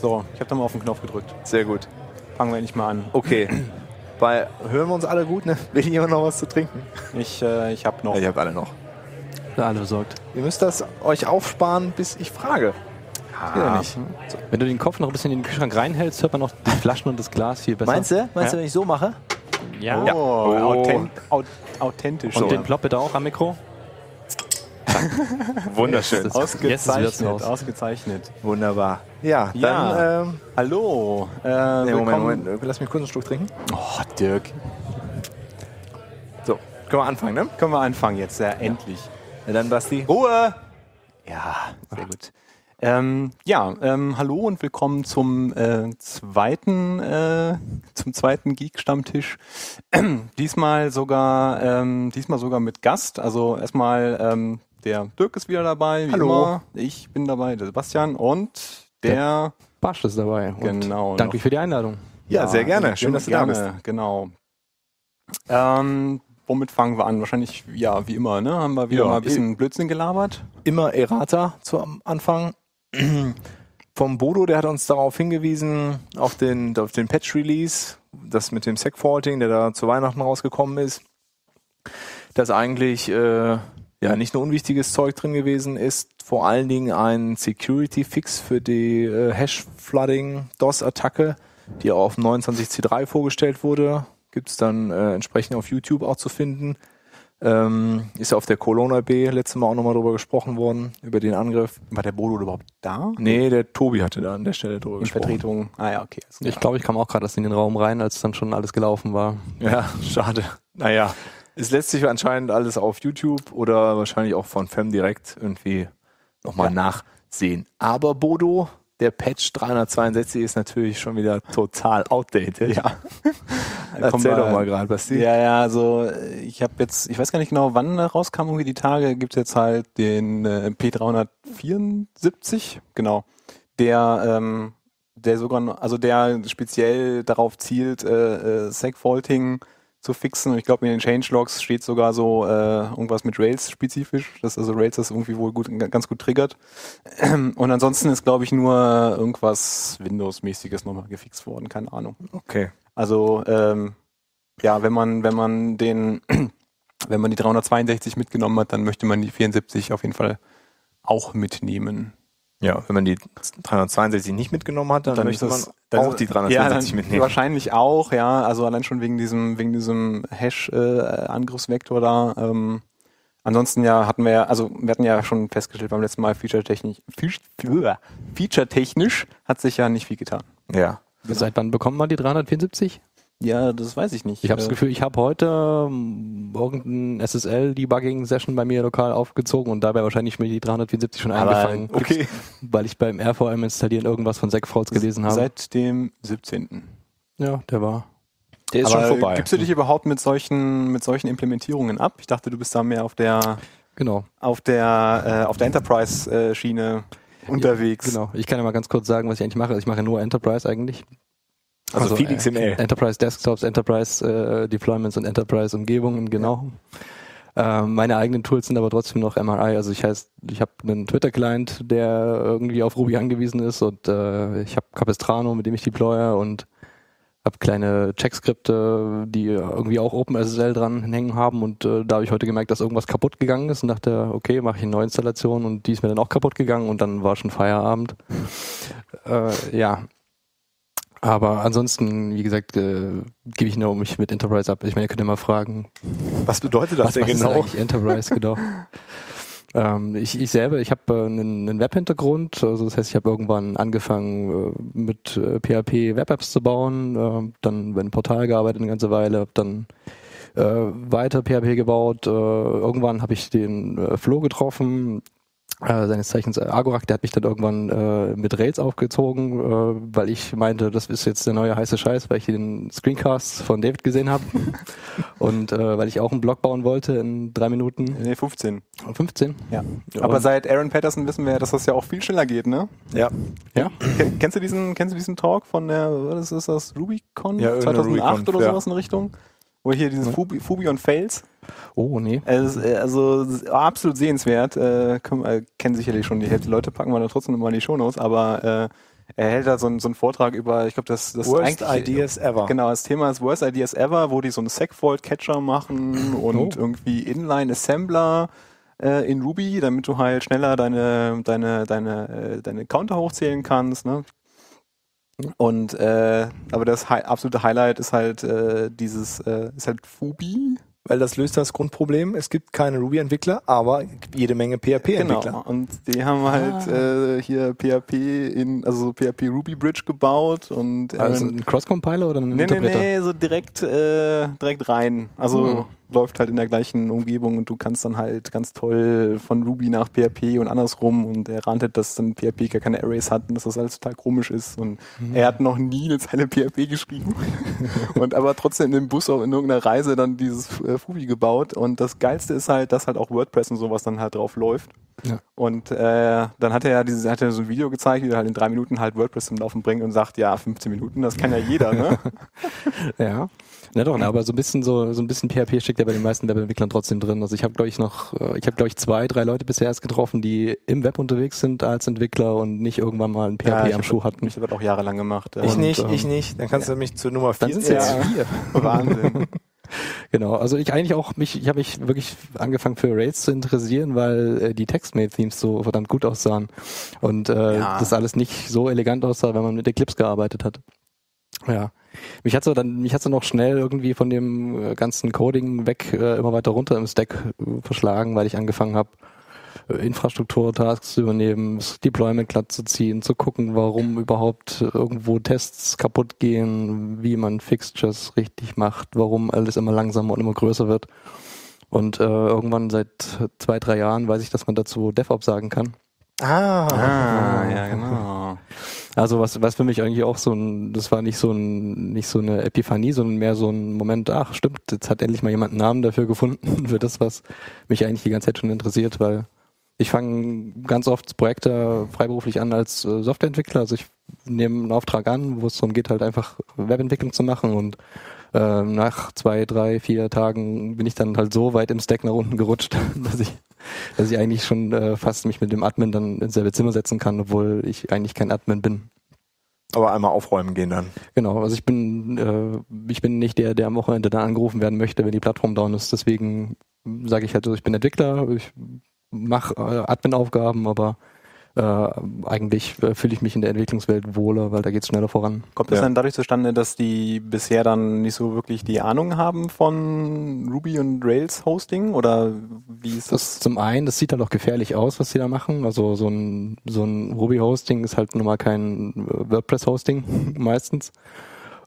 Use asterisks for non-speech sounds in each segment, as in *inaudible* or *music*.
So, ich habe da mal auf den Knopf gedrückt. Sehr gut. Fangen wir endlich mal an. Okay. *clears throat* Weil, hören wir uns alle gut, ne? Will jemand noch was zu trinken? Ich, äh, ich habe noch. Ja, ihr habt alle noch. Für alle besorgt. Ihr müsst das euch aufsparen, bis ich frage. Ah, Ja, nicht. Wenn du den Kopf noch ein bisschen in den Kühlschrank reinhältst, hört man noch die Flaschen und das Glas viel besser. Meinst du? Meinst du, Ja. wenn ich so mache? Ja. Oh, Oh. Authent, au, authentisch. Und So. den Plop bitte auch am Mikro. *laughs* Wunderschön. Ausgezeichnet, raus. ausgezeichnet. Wunderbar. Ja, Ja. dann, ähm, Hallo. Äh, nee, Moment, Moment, lass mich kurz einen Schluck trinken. Oh, Dirk. So, können wir anfangen, ne? Können wir anfangen jetzt, ja, endlich. Ja, dann Basti. Ruhe! Ja, sehr gut. Ähm, ja, ähm, hallo und willkommen zum äh, zweiten, äh, zum zweiten Geek-Stammtisch. *clears throat* diesmal sogar, ähm, diesmal sogar mit Gast. Also erstmal ähm, der Dirk ist wieder dabei, wie Hallo. immer. Ich bin dabei, der Sebastian und der. Barsch ist dabei. Und Genau, Danke noch. für die Einladung. Ja, sehr gerne. Schön, dass du da gerne, Genau. Ähm, womit fangen wir an? Wahrscheinlich, ja, wie immer, ne? Haben wir wieder Ja, mal ein bisschen Blödsinn gelabert. Immer Errata zu am Anfang. *clears throat* Vom Bodo, der hat uns darauf hingewiesen, auf den, auf den Patch-Release, das mit dem Segfaulting, der da zu Weihnachten rausgekommen ist, dass eigentlich äh, ja nicht nur unwichtiges Zeug drin gewesen ist, vor allen Dingen ein Security-Fix für die äh, Hash-Flooding-DOS-Attacke, die auf dem 29C3 vorgestellt wurde. Gibt's dann äh, entsprechend auf YouTube auch zu finden. Ähm, ist ja auf der Colonna B letztes Mal auch nochmal drüber gesprochen worden, über den Angriff. War der Bodo überhaupt da? Nee, der Tobi hatte da an der Stelle drüber In gesprochen. Vertretung. Ah ja, okay. Ich glaube, ich kam auch gerade erst in den Raum rein, als dann schon alles gelaufen war. Ja, schade. Naja, es lässt sich anscheinend alles auf YouTube oder wahrscheinlich auch von Fem direkt irgendwie nochmal nachsehen. Aber Bodo, der Patch 362 ist natürlich schon wieder total outdated. Ja. *laughs* Erzähl doch mal gerade, Basti. Ja, ja, also ich habe jetzt, ich weiß gar nicht genau, wann rauskam, irgendwie die Tage, gibt's jetzt halt den äh, P374, genau, der, ähm, der sogar, also der speziell darauf zielt, äh, äh, Segfaulting zu fixen. Und ich glaube, in den Changelogs steht sogar so äh, irgendwas mit Rails spezifisch, dass also Rails das irgendwie wohl gut, ganz gut triggert. *clears throat* Und ansonsten ist, glaube ich, nur irgendwas Windows-mäßiges nochmal gefixt worden, keine Ahnung. Okay. Also ähm, ja, wenn man wenn man den *clears throat* wenn man die 362 mitgenommen hat, dann möchte man die 74 auf jeden Fall auch mitnehmen. Ja, wenn man die 362 nicht mitgenommen hat, dann, Dann möchte ist man das- dann- auch die Ja, 362 dann mitnehmen. Wahrscheinlich auch, ja. Also allein schon wegen diesem wegen diesem Hash-Angriffsvektor da. Ähm, ansonsten ja hatten wir ja, also wir hatten ja schon festgestellt beim letzten Mal feature-technisch, Feature- feature-technisch hat sich ja nicht viel getan. Ja. Seit wann bekommen wir die 374? Ja, das weiß ich nicht. Ich habe das Äh, Gefühl, ich habe heute ähm, irgendein SSL-Debugging-Session bei mir lokal aufgezogen und dabei wahrscheinlich mir die 374 schon Aber, eingefangen, Okay. weil ich beim RVM installieren irgendwas von Segfauls gelesen habe. Seit dem 17. ja, der war. Der ist Aber schon vorbei. Gibst du dich überhaupt mit solchen, mit solchen Implementierungen ab? Ich dachte, du bist da mehr auf der, Genau. auf der, äh, auf der Enterprise-Schiene unterwegs. Genau. Ich kann ja mal ganz kurz sagen, was ich eigentlich mache. Ich mache nur Enterprise eigentlich. Also viel äh, XML. Enterprise Desktops, Enterprise äh, Deployments und Enterprise Umgebungen, genau. Ähm, meine eigenen Tools sind aber trotzdem noch MRI. Also ich heißt, ich habe einen Twitter-Client, der irgendwie auf Ruby angewiesen ist und äh, ich habe Capistrano, mit dem ich deploye und habe kleine Checkskripte, die irgendwie auch OpenSSL dran hängen haben und äh, da habe ich heute gemerkt, dass irgendwas kaputt gegangen ist und dachte, okay, mache ich eine Neuinstallation und die ist mir dann auch kaputt gegangen und dann war schon Feierabend. *laughs* Äh, ja, aber ansonsten, wie gesagt, äh, gebe ich nur mich mit Enterprise ab. Ich meine, ihr könnt ja mal fragen, Was bedeutet das was, denn was ist genau? eigentlich Enterprise genau? *laughs* ähm, ich, ich selber, ich habe äh, einen, einen Web-Hintergrund, also das heißt, ich habe irgendwann angefangen äh, mit äh, PHP Web-Apps zu bauen, äh, dann bei einem Portal gearbeitet eine ganze Weile, habe dann äh, weiter PHP gebaut. Äh, irgendwann habe ich den äh, Flo getroffen, äh, seines Zeichens äh, Agorak, der hat mich dann irgendwann äh, mit Rails aufgezogen, äh, weil ich meinte, das ist jetzt der neue heiße Scheiß, weil ich den Screencast von David gesehen habe *laughs* und äh, weil ich auch einen Blog bauen wollte in drei Minuten Nee, 15. 15. Ja. Ja. Aber seit Aaron Patterson wissen wir ja, dass das ja auch viel schneller geht, ne? Ja. Ja, Ken- Kennst du diesen, kennst du diesen Talk von der, was ist das, RubyCon Ja, irgendeine 2008 RubyCon, oder ja. sowas in Richtung? Wo hier dieses Fubi, Fubi und Fails. oh nee. Ist, äh, Also ist absolut sehenswert. Äh, äh, kennen sicherlich schon die Hälfte der Leute, packen wir dann trotzdem nochmal in die Shownotes, aber äh, er hält da so einen, so einen Vortrag über, ich glaube, das, das Worst Ideas ever. Genau, das Thema ist Worst Ideas Ever, wo die so einen Segfault-Catcher machen und Oh. irgendwie Inline-Assembler äh, in Ruby, damit du halt schneller deine, deine, deine, äh, deine Counter hochzählen kannst, ne? Und äh, aber das Hi absolute Highlight ist halt äh, dieses, äh, ist halt Fubi. Weil das löst das Grundproblem. Es gibt keine Ruby-Entwickler, aber jede Menge PHP-Entwickler. Genau. Und die haben halt äh, hier PHP in, also so PHP Ruby Bridge gebaut und Also ähm, ein Cross-Compiler oder ein Nee, nee, Interpreter? nee, so direkt, äh, direkt rein. Also Hm. Läuft halt in der gleichen Umgebung und du kannst dann halt ganz toll von Ruby nach PHP und andersrum und er rantet, dass dann PHP gar keine Arrays hat und dass das alles total komisch ist und Hm. er hat noch nie eine Zeile PHP *laughs* geschrieben *laughs* und aber trotzdem im Bus auch in irgendeiner Reise dann dieses äh, Fubi gebaut und das Geilste ist halt, dass halt auch WordPress und sowas dann halt drauf läuft. Ja. Und äh, dann hat er ja diese, hat er so ein Video gezeigt, wie er halt in drei Minuten halt WordPress zum Laufen bringt und sagt, ja, 15 Minuten, das kann ja jeder, ne? *laughs* Ja. Na doch, na, aber so ein bisschen so so ein bisschen PHP steckt ja bei den meisten Webentwicklern trotzdem drin. Also ich habe glaube ich noch äh, ich habe glaube ich zwei, drei Leute bisher erst getroffen, die im Web unterwegs sind als Entwickler und nicht irgendwann mal ein PHP Ja, am hab- Schuh hatten. Ich habe das auch jahrelang gemacht. Ich Und, nicht, ähm, ich nicht. Dann kannst du mich zu Nummer 4 Dann sind es jetzt vier. *laughs* Wahnsinn. Genau, also ich eigentlich auch mich, ich habe mich wirklich angefangen für Rails zu interessieren, weil äh, die TextMate-Themes so verdammt gut aussahen und äh, Ja. das alles nicht so elegant aussah, wenn man mit Eclipse gearbeitet hat. Ja, mich hat so dann, mich hat so noch schnell irgendwie von dem äh, ganzen Coding weg äh, immer weiter runter im Stack äh, verschlagen, weil ich angefangen habe, Infrastruktur-Tasks zu übernehmen, das Deployment glatt zu ziehen, zu gucken, warum überhaupt irgendwo Tests kaputt gehen, wie man Fixtures richtig macht, warum alles immer langsamer und immer größer wird. Und äh, irgendwann seit zwei, drei Jahren weiß ich, dass man dazu DevOps sagen kann. Ah, Ah, ja, genau. Also was, was für mich eigentlich auch so ein, das war nicht so ein, nicht so eine Epiphanie, sondern mehr so ein Moment, ach stimmt, jetzt hat endlich mal jemand einen Namen dafür gefunden, *laughs* für das, was mich eigentlich die ganze Zeit schon interessiert, weil ich fange ganz oft Projekte freiberuflich an als äh, Softwareentwickler. Also ich nehme einen Auftrag an, wo es darum geht, halt einfach Webentwicklung zu machen und äh, nach zwei, drei, vier Tagen bin ich dann halt so weit im Stack nach unten gerutscht, *laughs* dass ich, dass ich eigentlich schon äh, fast mich mit dem Admin dann ins selbe Zimmer setzen kann, obwohl ich eigentlich kein Admin bin. aber einmal aufräumen gehen dann. Genau, also ich bin, äh, ich bin nicht der, der am Wochenende dann angerufen werden möchte, wenn die Plattform down ist. Deswegen sage ich halt so, ich bin Entwickler, ich mache äh, Admin-Aufgaben, aber äh, eigentlich äh, fühle ich mich in der Entwicklungswelt wohler, weil da geht's schneller voran. Kommt das Ja. dann dadurch zustande, dass die bisher dann nicht so wirklich die Ahnung haben von Ruby und Rails Hosting? Oder wie ist Das das? zum einen, das sieht halt auch gefährlich aus, was sie da machen. Also so ein, so ein Ruby-Hosting ist halt nun mal kein äh, WordPress-Hosting *laughs* meistens.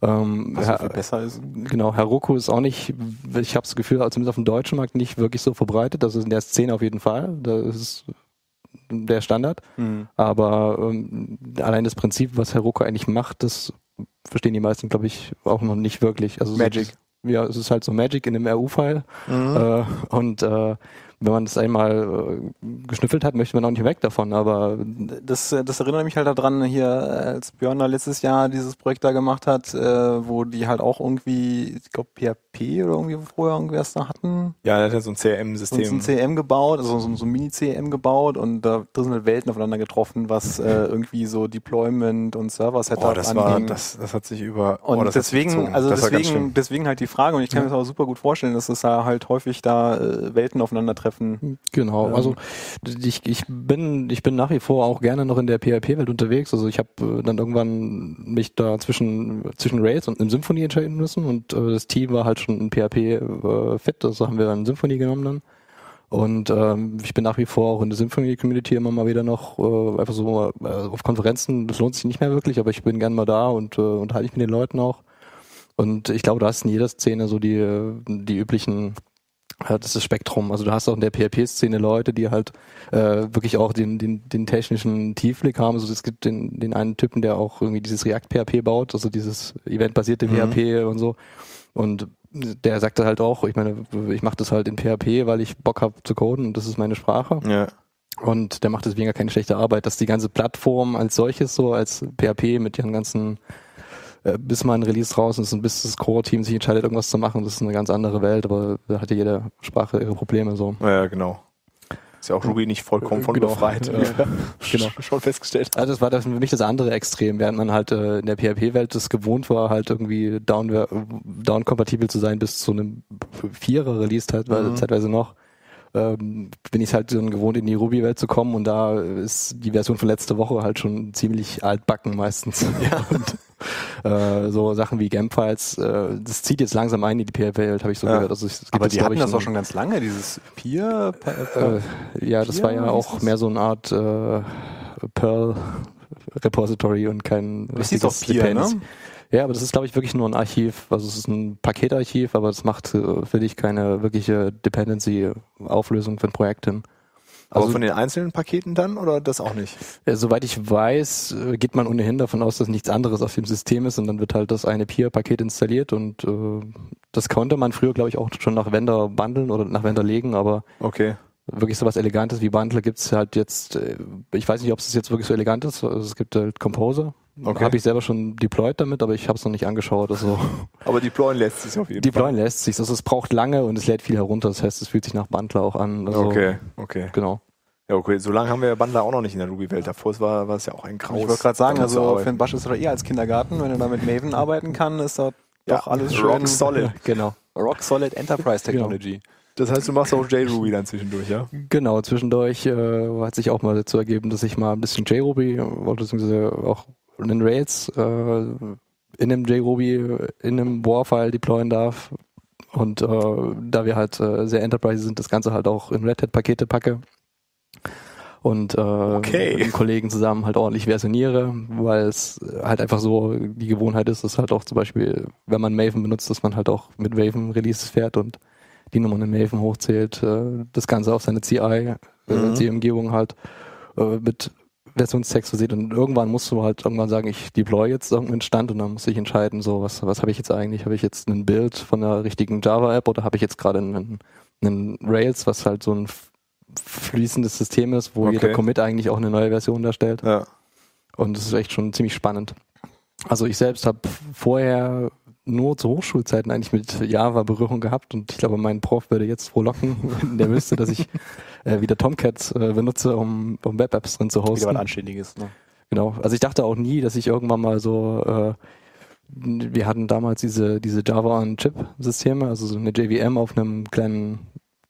Ähm, Was so viel besser ist? Genau, Heroku ist auch nicht, ich habe das Gefühl, also zumindest auf dem deutschen Markt nicht wirklich so verbreitet. Das ist in der Szene auf jeden Fall. Das ist der Standard. Hm. Aber ähm, allein das Prinzip, was Heroku eigentlich macht, das verstehen die meisten, glaube ich, auch noch nicht wirklich. Also so Magic. das- ja, es ist halt so Magic in einem RU-File. Mhm. Äh, und äh, wenn man das einmal äh, geschnüffelt hat, möchte man auch nicht weg davon. Aber Das, das erinnert mich halt daran, hier, als Björn da letztes Jahr dieses Projekt da gemacht hat, äh, wo die halt auch irgendwie, ich glaube PHP oder irgendwie vorher irgendwas da hatten. Ja, der hat ja so ein Und so CRM-System. ein CM gebaut, also so, so ein Mini-CM gebaut und da sind halt Welten aufeinander getroffen, was äh, irgendwie so Deployment und Server-Setup Oh, das war, das, das hat sich über. Und oh, das hat sich deswegen, also deswegen, deswegen halt die Frage, und ich kann mir das aber super gut vorstellen, dass es da halt häufig da äh, Welten aufeinandertreffen. Genau, Ähm. also ich, ich bin ich bin nach wie vor auch gerne noch in der PHP-Welt unterwegs. Also ich habe äh, dann irgendwann mich da zwischen zwischen Rails und einem Symfony entscheiden müssen und äh, das Team war halt schon in PHP äh, fit, also haben wir dann Symfony genommen dann. Und ähm, ich bin nach wie vor auch in der Symfony-Community immer mal wieder noch äh, einfach so äh, auf Konferenzen. Das lohnt sich nicht mehr wirklich, aber ich bin gern mal da und äh, unterhalte mich mit den Leuten auch. Und ich glaube, du hast in jeder Szene so die, äh, die üblichen ja, das ist Spektrum. Also du hast auch in der PHP-Szene Leute, die halt äh, wirklich auch den, den, den technischen Tiefblick haben. Also es gibt den, den einen Typen, der auch irgendwie dieses React-PHP baut, also dieses eventbasierte Mhm. PHP und so. Und der sagte halt auch, ich meine, ich mache das halt in PHP, weil ich Bock habe zu coden und das ist meine Sprache. Ja. Und der macht deswegen gar keine schlechte Arbeit, dass die ganze Plattform als solches so, als PHP mit ihren ganzen, äh, bis mal ein Release draußen ist und bis das Core-Team sich entscheidet, irgendwas zu machen, das ist eine ganz andere Welt, aber da hat ja jede Sprache ihre Probleme so. ja, genau. Ist ja auch Ruby nicht vollkommen von Genau. befreit. *laughs* Wie wir Genau. *laughs* Schon festgestellt. Also das war das für mich das andere Extrem, während man halt äh, in der PHP-Welt es gewohnt war, halt irgendwie down- down-kompatibel zu sein bis zu einem Vierer-Release Mhm. zeitweise noch. Ähm, bin ich halt dann gewohnt, in die Ruby-Welt zu kommen und da ist die Version von letzter Woche halt schon ziemlich altbacken meistens. *laughs* Ja. *laughs* Und, äh, so Sachen wie Game-Files, äh, das zieht jetzt langsam ein in die PHP-Welt, habe ich so Ja. gehört. Also es gibt Aber jetzt, die hatten ich, das auch schon ganz lange, dieses Peer. äh, ja, das war ja auch mehr so eine Art äh, Perl Repository und kein das hieß auch richtiges Peer, Dependency. ne? Ja, aber das ist, glaube ich, wirklich nur ein Archiv. Also es ist ein Paketarchiv, aber das macht äh, für dich keine wirkliche Dependency-Auflösung für ein Projekt hin. Aber Also- von den einzelnen Paketen dann oder das auch nicht? Äh, soweit ich weiß, äh, geht man ohnehin davon aus, dass nichts anderes auf dem System ist und dann wird halt das eine Peer-Paket installiert und äh, das konnte man früher, glaube ich, auch schon nach Vendor bundeln oder nach Vendor legen, aber Okay. Wirklich sowas Elegantes wie Bundle gibt's halt jetzt, äh, ich weiß nicht, ob es jetzt wirklich so elegant ist, also es gibt halt Composer. Okay. Habe ich selber schon deployed damit, aber ich habe es noch nicht angeschaut. Also *laughs* Aber deployen lässt sich auf jeden deployen lässt sich, also es braucht lange und es lädt viel herunter, das heißt, es fühlt sich nach Bundler auch an. Fall. Also, Okay, okay. Genau. Ja, okay. So lange haben wir ja Bundler auch noch nicht in der Ruby-Welt. Davor war, war es ja auch ein Graus. Ich wollte gerade sagen, also für einen Bash ist doch eher als Kindergarten. Wenn du da mit Maven arbeiten kann, ist das Ja, doch alles schön. rock solid. *laughs* Genau. Rock solid Enterprise Technology. Das heißt, du machst auch JRuby dann zwischendurch, ja? Genau, zwischendurch äh, hat sich auch mal dazu ergeben, dass ich mal ein bisschen JRuby, beziehungsweise auch einen Rails äh, in einem JRuby, in einem War-File deployen darf. Und äh, da wir halt äh, sehr Enterprise sind, das Ganze halt auch in Red Hat-Pakete packe. Und äh, Okay. mit den Kollegen zusammen halt ordentlich versioniere, weil es halt einfach so die Gewohnheit ist, dass halt auch zum Beispiel, wenn man Maven benutzt, dass man halt auch mit Maven Releases fährt und die Nummern in Maven hochzählt, äh, das Ganze auf seine CI, äh, Mhm. CI-Umgebung halt äh, mit Versionstext versieht und irgendwann musst du halt irgendwann sagen, ich deploy jetzt irgendeinen Stand und dann muss ich entscheiden, so was, was habe ich jetzt eigentlich? Habe ich jetzt ein Bild von einer richtigen Java-App oder habe ich jetzt gerade einen, einen Rails, was halt so ein fließendes System ist, wo Okay. jeder Commit eigentlich auch eine neue Version darstellt. Ja. Und es ist echt schon ziemlich spannend. Also ich selbst habe vorher nur zu Hochschulzeiten eigentlich mit Java Berührung gehabt und ich glaube, mein Prof würde jetzt frohlocken, *laughs* wenn der wüsste, dass ich äh, wieder Tomcat äh, benutze, um, um Web-Apps drin zu Wieder was hosten. Anständiges. Ne? Genau. Also ich dachte auch nie, dass ich irgendwann mal so, äh, wir hatten damals diese, diese Java on Chip Systeme, also so eine JVM auf einem kleinen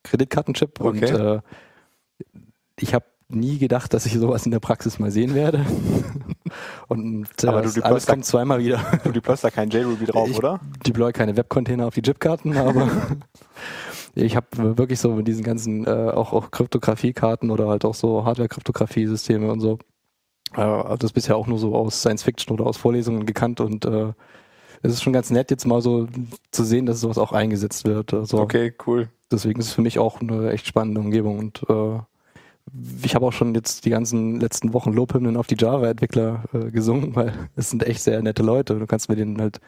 Kreditkartenchip und Okay. äh, ich habe nie gedacht, dass ich sowas in der Praxis mal sehen werde. *laughs* und äh, Aber du deployst alles da- kommt zweimal wieder. Du deployst da kein JRuby drauf, Ich- oder? deploy keine Webcontainer auf die Chipkarten, aber *laughs* ich habe wirklich so mit diesen ganzen äh, auch, auch Kryptografiekarten oder halt auch so Hardware-Kryptographie-Systeme und so äh, das bisher auch nur so aus Science Fiction oder aus Vorlesungen gekannt und äh, es ist schon ganz nett jetzt mal so zu sehen, dass sowas auch eingesetzt wird. Also Okay, cool. deswegen ist es für mich auch eine echt spannende Umgebung und äh, ich habe auch schon jetzt die ganzen letzten Wochen Lobhymnen auf die Java-Entwickler äh, gesungen, weil *laughs* es sind echt sehr nette Leute. Du kannst mit denen halt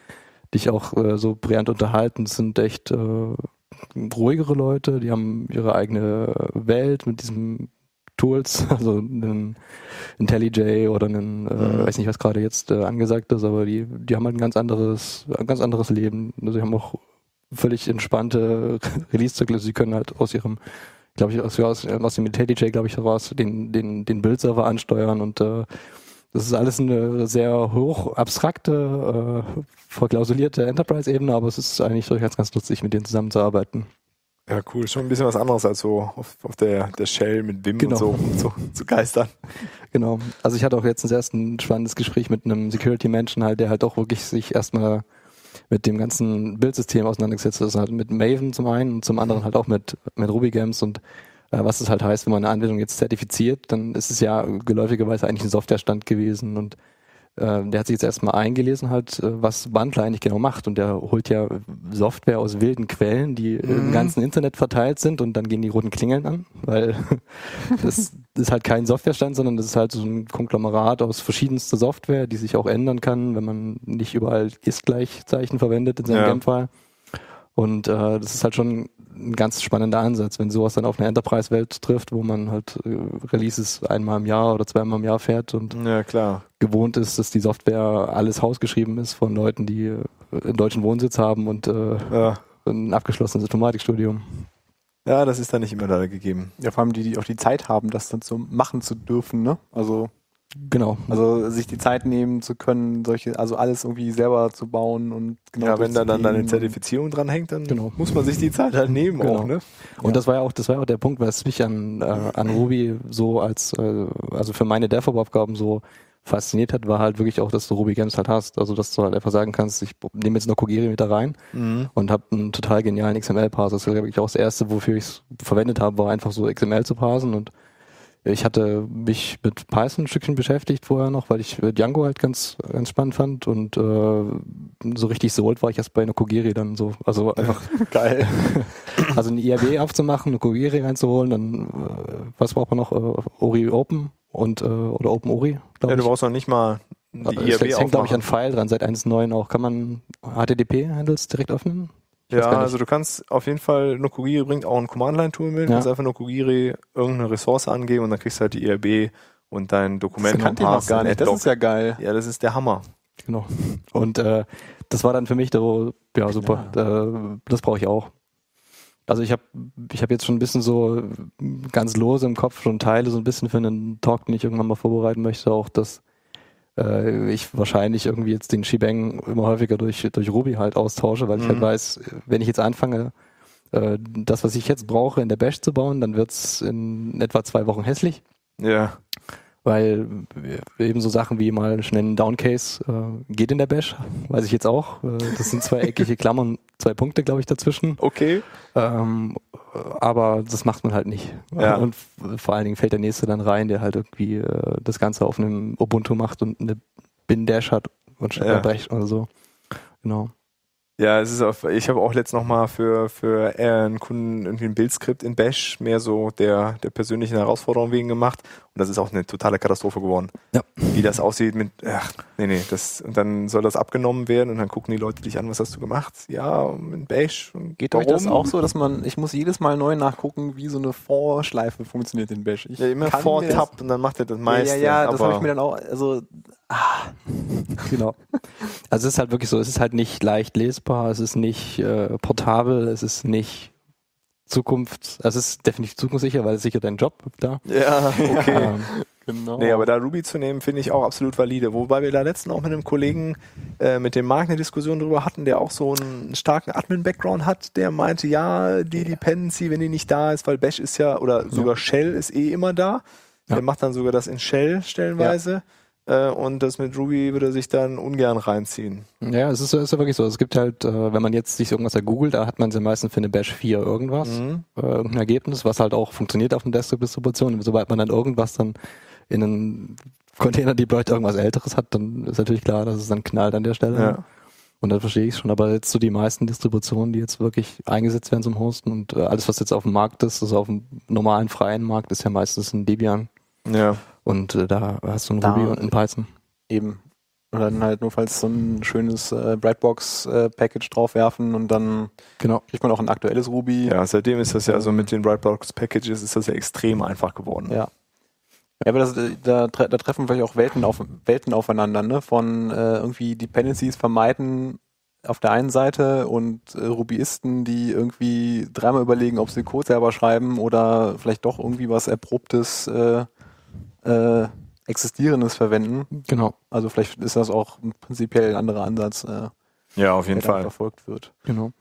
dich auch äh, so brillant unterhalten. Es sind echt äh, ruhigere Leute, die haben ihre eigene Welt mit diesen Tools, *laughs* also einen IntelliJ oder einen, äh, Mhm. weiß nicht, was gerade jetzt äh, angesagt ist, aber die, die haben halt ein ganz anderes, ein ganz anderes Leben. Also sie haben auch völlig entspannte *laughs* Release-Zyklen. Sie können halt aus ihrem, glaube ich, aus, aus, aus dem IntelliJ, glaube ich, heraus den, den, den Bildserver ansteuern und äh, das ist alles eine sehr hoch abstrakte, äh, verklausulierte Enterprise-Ebene, aber es ist eigentlich ganz, ganz lustig, mit denen zusammenzuarbeiten. Ja, cool. Schon ein bisschen was anderes als so auf, auf der, der Shell mit Wim Genau. und so, *laughs* so zu geistern. Genau. Also ich hatte auch letztens erst ein spannendes Gespräch mit einem Security-Menschen halt, der halt auch wirklich sich erstmal mit dem ganzen Bildsystem auseinandergesetzt. Also halt mit Maven zum einen und zum anderen halt auch mit, mit Ruby Games und äh, was es halt heißt, wenn man eine Anwendung jetzt zertifiziert, dann ist es ja geläufigerweise eigentlich ein Softwarestand gewesen und der hat sich jetzt erstmal eingelesen halt, äh, was Bundler eigentlich genau macht und der holt ja Software aus wilden Quellen, die im Mhm. ganzen Internet verteilt sind und dann gehen die roten Klingeln an, weil *laughs* das ist halt kein Softwarestand, sondern das ist halt so ein Konglomerat aus verschiedenster Software, die sich auch ändern kann, wenn man nicht überall ist-Gleichzeichen verwendet in seinem Ja. Game-File. Und äh, das ist halt schon ein ganz spannender Ansatz, wenn sowas dann auf eine Enterprise-Welt trifft, wo man halt äh, Releases einmal im Jahr oder zweimal im Jahr fährt und Ja, klar. gewohnt ist, dass die Software alles hausgeschrieben ist von Leuten, die äh, einen deutschen Wohnsitz haben und äh, Ja. ein abgeschlossenes Informatikstudium. Ja, das ist dann nicht immer da gegeben. Ja, vor allem die, die auch die Zeit haben, das dann so machen zu dürfen, ne? Also, Genau. also sich die Zeit nehmen zu können, solche, also alles irgendwie selber zu bauen und genau ja, wenn da dann eine. Zertifizierung dran hängt, dann Genau. muss man sich die Zeit halt nehmen Genau. auch, ne? Und das war ja auch, das war ja auch der Punkt, was mich an, äh, an Ruby so als, äh, also für meine DevOps-Aufgaben so fasziniert hat, war halt wirklich auch, dass du Ruby Games halt hast. Also dass du halt einfach sagen kannst, ich nehme jetzt noch Kogiri mit da rein und habe einen total genialen XML-Parser. Das war wirklich auch das erste, wofür ich es verwendet habe, war einfach so XML zu parsen und ich hatte mich mit Python ein Stückchen beschäftigt vorher noch, weil ich Django halt ganz, ganz spannend fand und äh, so richtig sold war ich erst bei einer Kogiri dann so, also einfach *laughs* Geil. *laughs* also eine IRB aufzumachen, eine Kogiri reinzuholen, dann äh, was braucht man noch? Äh, Ori Open und äh, oder Open Ori, glaube Ja, du brauchst noch nicht mal die IRB es hängt, glaube ich, an File dran, seit 1.9 auch. Kann man HTTP-Handles direkt öffnen? Ja, also du kannst auf jeden Fall, Nokogiri bringt auch ein Command-Line-Tool mit, du Ja. kannst einfach Nokogiri irgendeine Ressource angeben und dann kriegst du halt die IRB und dein Dokument Das kannte ich noch gar nicht. Das ist ja geil. ja, das ist der Hammer. Genau. Und äh, das war dann für mich so, ja super, Äh, das brauche ich auch. Also ich habe ich hab jetzt schon ein bisschen so ganz lose im Kopf schon Teile so ein bisschen für einen Talk, den ich irgendwann mal vorbereiten möchte, auch dass äh, ich wahrscheinlich irgendwie jetzt den Shebang immer häufiger durch, durch Ruby halt austausche, weil ich halt Mhm. weiß, wenn ich jetzt anfange, äh, das, was ich jetzt brauche, in der Bash zu bauen, dann wird's in etwa zwei Wochen hässlich Ja. weil eben so Sachen wie mal schnell ein Downcase äh, geht in der Bash, weiß ich jetzt auch. Äh, das sind zwei *laughs* eckige Klammern, zwei Punkte, glaube ich, dazwischen. Okay. Ähm, äh, aber das macht man halt nicht. Ja. Und vor allen Dingen fällt der nächste dann rein, der halt irgendwie äh, das Ganze auf einem Ubuntu macht und eine Bin-Dash hat und Ja. Bash oder so. Genau. Ja, es ist auf, ich habe auch letzt noch mal für, für äh, einen Kunden irgendwie ein Bildskript in Bash mehr so der, der persönlichen Herausforderung wegen gemacht. Und das ist auch eine totale Katastrophe geworden. Ja. Wie das aussieht mit, ach, nee, nee, das, und dann soll das abgenommen werden und dann gucken die Leute dich an, was hast du gemacht? Ja, in Bash. Und Geht euch das warum? auch so, dass man, ich muss jedes Mal neu nachgucken, wie so eine Vorschleife funktioniert in Bash. Ich Ja, immer kann vor mir das- Tab und dann macht er das Ja, meiste. ja, ja, das aber habe ich mir dann auch, also Genau. Also es ist halt wirklich so, es ist halt nicht leicht lesbar, es ist nicht äh, portabel, es ist nicht Zukunft, also es ist definitiv zukunftssicher, weil es sicher dein Job da. ja, okay. Ähm, genau. Nee, aber da Ruby zu nehmen, finde ich auch absolut valide. Wobei wir da letztens auch mit einem Kollegen äh, mit dem Marc eine Diskussion drüber hatten, der auch so einen starken Admin-Background hat, der meinte, ja, die Dependency, wenn die nicht da ist, weil Bash ist ja, oder sogar Shell ist eh immer da. Ja. Der macht dann sogar das in Shell stellenweise. Äh, und das mit Ruby würde er sich dann ungern reinziehen. ja, es ist, ist ja wirklich so. Es gibt halt, äh, wenn man jetzt sich irgendwas ergoogelt, da hat man es ja meistens für eine Bash 4 irgendwas, Mhm. äh, irgendein Ergebnis, was halt auch funktioniert auf einer Desktop-Distribution. Sobald man dann irgendwas dann in einen Container Deployed irgendwas älteres hat, dann ist natürlich klar, dass es dann knallt an der Stelle. Ja. Und dann verstehe ich es schon. Aber jetzt so die meisten Distributionen, die jetzt wirklich eingesetzt werden zum Hosten und äh, alles, was jetzt auf dem Markt ist, also auf dem normalen freien Markt, ist ja meistens ein Debian. Ja. Und äh, da hast du ein Da- Ruby und ein Python. Eben. Und dann halt nur falls so ein schönes äh, Brightbox-Package draufwerfen und dann Genau. kriegt man auch ein aktuelles Ruby. ja, seitdem ist das ja so mit den Brightbox Packages ist das ja extrem einfach geworden. Ja. Ja, aber das, äh, da, tre da treffen vielleicht auch Welten, auf, Welten aufeinander, ne? Von äh, irgendwie Dependencies vermeiden auf der einen Seite und äh, Rubyisten, die irgendwie dreimal überlegen, ob sie Code selber schreiben oder vielleicht doch irgendwie was Erprobtes, äh, äh, Existierendes verwenden. Genau. Also vielleicht ist das auch ein prinzipiell ein anderer Ansatz, äh, Ja, auf der jeden Fall. verfolgt wird. Genau.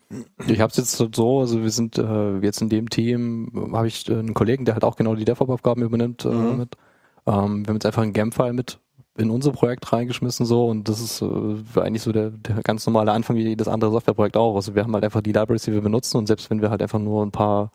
Ich habe es jetzt so, also wir sind äh, jetzt in dem Team, habe ich äh, einen Kollegen, der halt auch genau die DevOps-Aufgaben übernimmt äh, Mhm. mit. Ähm, wir haben jetzt einfach einen Gem-File mit in unser Projekt reingeschmissen so und das ist äh, eigentlich so der, der ganz normale Anfang wie jedes andere Softwareprojekt auch. Also wir haben halt einfach die Libraries, die wir benutzen und selbst wenn wir halt einfach nur ein paar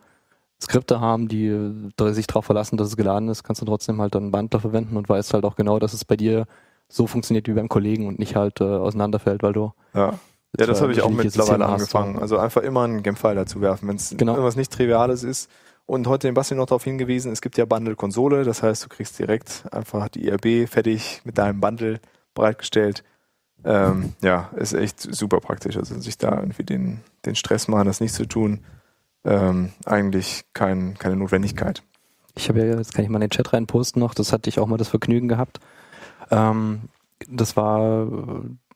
Skripte haben, die äh, sich darauf verlassen, dass es geladen ist, kannst du trotzdem halt dann einen Bundler verwenden und weißt halt auch genau, dass es bei dir so funktioniert wie beim Kollegen und nicht halt äh, auseinanderfällt, weil du Ja. Ja, das zwei habe ich auch mittlerweile angefangen. so. Also einfach immer einen Gem-File dazu werfen, wenn es Genau. irgendwas nicht Triviales ist. Und heute den Basti noch darauf hingewiesen, es gibt ja Bundle-Konsole, das heißt, du kriegst direkt einfach die IRB fertig mit deinem Bundle bereitgestellt. Ähm, ja, ist echt super praktisch. Also sich da irgendwie den, den Stress machen, das nicht zu tun, ähm, eigentlich kein, keine Notwendigkeit. Ich habe ja, jetzt kann ich mal in den Chat reinposten noch, das hatte ich auch mal das Vergnügen gehabt. Ähm, das war,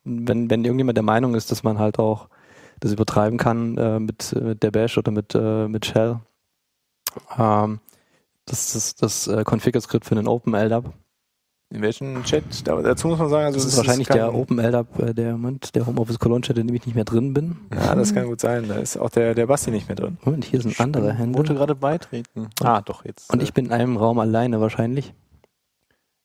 wenn, wenn irgendjemand der Meinung ist, dass man halt auch das übertreiben kann äh, mit, mit der Bash oder mit, äh, mit Shell, Ähm, das ist das äh, Configure-Skript für den OpenLDAP. In welchem Chat? Da, dazu muss man sagen, also Das es ist wahrscheinlich kein- der OpenLDAP, äh, der, Moment, der Homeoffice Cologne Chat, in dem ich nicht mehr drin bin. Ja, das kann gut sein. Da ist auch der, der Basti nicht mehr drin. Moment, hier ist ein anderer wollte Handle. gerade beitreten. Ah, doch, jetzt. Und ich bin in einem Raum alleine wahrscheinlich.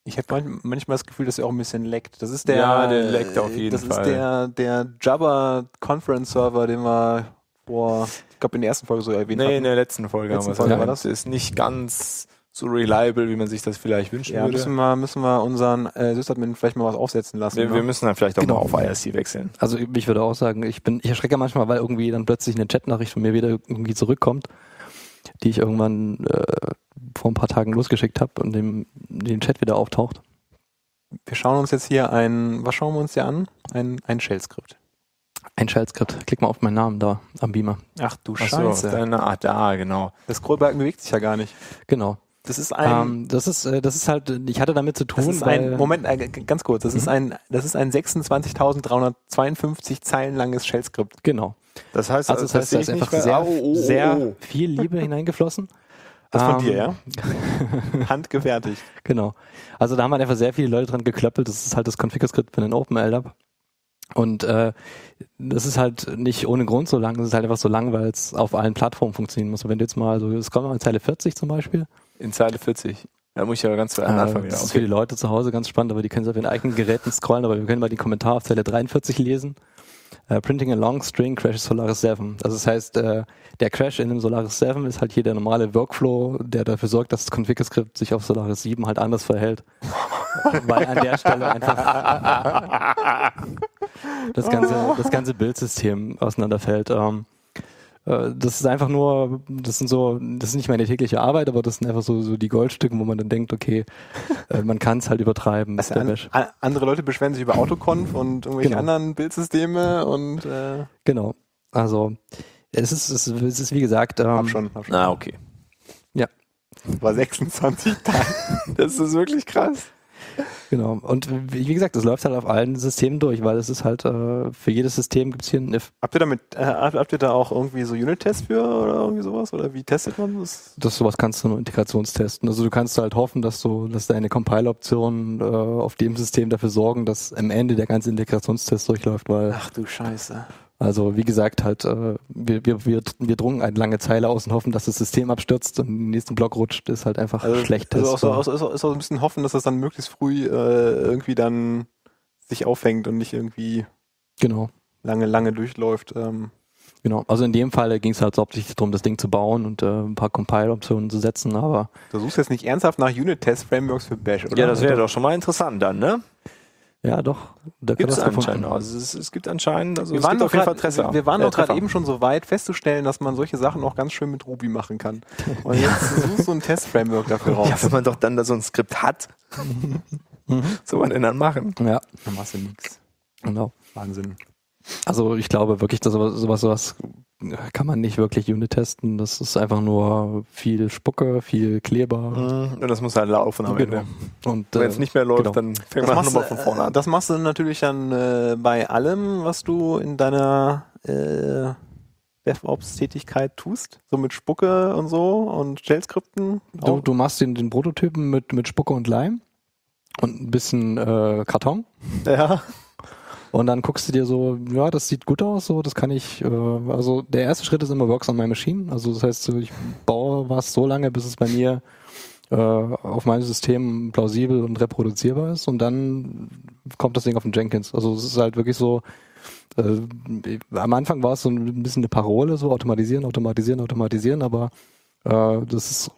Ich habe manch- manchmal das Gefühl, dass er auch ein bisschen leckt. Das ist der, Ja, der leckt auf jeden das Fall. ist der, der Jabba Conference Server, den wir vor, ich glaube in der ersten Folge so erwähnt Nee, in hatten. der letzten Folge Letzten haben wir Folge es war das? ist nicht ganz so reliable, wie man sich das vielleicht wünschen Ja, würde. müssen wir, müssen wir unseren äh, Sysadmin vielleicht mal was aufsetzen lassen. wir, ne? wir müssen dann vielleicht auch Genau. mal auf IRC wechseln. Also ich würde auch sagen, ich bin, ich erschrecke manchmal, weil irgendwie dann plötzlich eine Chatnachricht von mir wieder irgendwie zurückkommt, die ich irgendwann äh, vor ein paar Tagen losgeschickt habe und dem, den Chat wieder auftaucht. wir schauen uns jetzt hier ein, was schauen wir uns hier an? Ein, ein Shell-Skript. Ein Shell-Skript. Klick mal auf meinen Namen da am Beamer. Ach du Ach so, Scheiße. deine, ah, da, genau. das Scrollbalken bewegt sich ja gar nicht. Genau. Das ist ein, Ähm, das ist, äh, das ist halt, ich hatte damit zu tun, das ist ein, Moment, äh, ganz kurz, das ist Mhm. ein, das ist ein 26.352 Zeilen langes Shell-Skript. genau. Das heißt, Also das heißt, da ist einfach sehr, oh, oh, oh, sehr viel Liebe hineingeflossen. Das von Ähm, dir, ja? *laughs* Handgefertigt. Genau. Also da haben halt einfach sehr viele Leute dran geklöppelt. Das ist halt das Configure-Skript für den OpenLDAP. Und äh, das ist halt nicht ohne Grund so lang. Das ist halt einfach so lang, weil es auf allen Plattformen funktionieren muss. Und wenn du jetzt mal so, es kommt mal in Zeile 40 zum Beispiel. In Zeile 40. Da muss ich aber ganz am Äh, Anfang wieder das ist für die Leute zu Hause ganz spannend, aber die können es auf ihren eigenen Geräten scrollen. Aber wir können mal den Kommentar auf Zeile 43 lesen. Äh, printing a long string crashes Solaris 7. Also das heißt, äh, der Crash in dem Solaris 7 ist halt hier der normale Workflow, der dafür sorgt, dass das Configure-Skript sich auf Solaris 7 halt anders verhält. *laughs* Weil an der Stelle einfach *laughs* das ganze, das ganze Bildsystem auseinanderfällt. Ähm, äh, das ist einfach nur, das sind so, das ist nicht meine tägliche Arbeit, aber das sind einfach so, so die Goldstücke, wo man dann denkt, okay, äh, man kann es halt übertreiben mit Also der an, Bash. an, andere Leute beschweren sich über Autoconf und irgendwelche Genau. anderen Bildsysteme und äh, Genau. Also es ist, es ist, es ist wie gesagt, ähm, hab schon, hab schon. Ah, okay. War 26 Tage. *laughs* Das ist wirklich krass. Genau. Und wie gesagt, das läuft halt auf allen Systemen durch, weil es ist halt äh, für jedes System gibt es hier ein if. Habt ihr damit, äh, habt ihr da auch irgendwie so Unit-Tests für oder irgendwie sowas? Oder wie testet man das? Das sowas kannst du nur integrationstesten. Also du kannst halt hoffen, dass du, dass deine Compile-Optionen äh, auf dem System dafür sorgen, dass am Ende der ganze Integrationstest durchläuft, weil Ach du Scheiße. Also wie gesagt, halt, äh, wir, wir, wir, wir drungen eine lange Zeile aus und hoffen, dass das System abstürzt und den nächsten Block rutscht, ist halt einfach schlecht. Also auch so, testbar. auch, so- ist auch, ist auch ein bisschen hoffen, dass das dann möglichst früh äh, irgendwie dann sich auffängt und nicht irgendwie genau, lange, lange durchläuft. Ähm, genau. Also in dem Fall ging es halt hauptsächlich darum, das Ding zu bauen und äh, ein paar Compile-Optionen zu setzen, aber du suchst jetzt nicht ernsthaft nach Unit-Test-Frameworks für Bash, oder? Ja, das wäre doch schon mal interessant dann, ne? Ja doch, da Gibt es anscheinend. Also es, es gibt anscheinend, also wir es waren gibt doch auf jeden Fall Treffer. wir waren Äh, doch gerade eben schon so weit festzustellen, dass man solche Sachen auch ganz schön mit Ruby machen kann. Und jetzt *laughs* suchst du ein Test-Framework dafür raus. Ja, wenn man doch dann da so ein Skript hat, Mhm. soll man denn dann machen? Ja, Dann machst du nix. genau. Wahnsinn. Also ich glaube wirklich, dass sowas, sowas, sowas kann man nicht wirklich Unit testen. Das ist einfach nur viel Spucke, viel Kleber. Und das muss halt laufen am Genau. Ende. Und Wenn äh, es nicht mehr läuft, genau. dann fängt Das man machst, nochmal von vorne äh, an. das machst du natürlich dann äh, bei allem, was du in deiner äh, DevOps-Tätigkeit tust. So mit Spucke und so und Shell-Skripten. Du, du machst den, den Prototypen mit, mit Spucke und Leim und ein bisschen äh, Karton. Ja. Und dann guckst du dir so, ja, das sieht gut aus, so, das kann ich, äh, also der erste Schritt ist immer Works on my machine. Also das heißt, ich baue was so lange, bis es bei mir äh, auf meinem System plausibel und reproduzierbar ist und dann kommt das Ding auf den Jenkins. Also es ist halt wirklich so, äh, am Anfang war es so ein bisschen eine Parole, so automatisieren, automatisieren, automatisieren, aber das ist,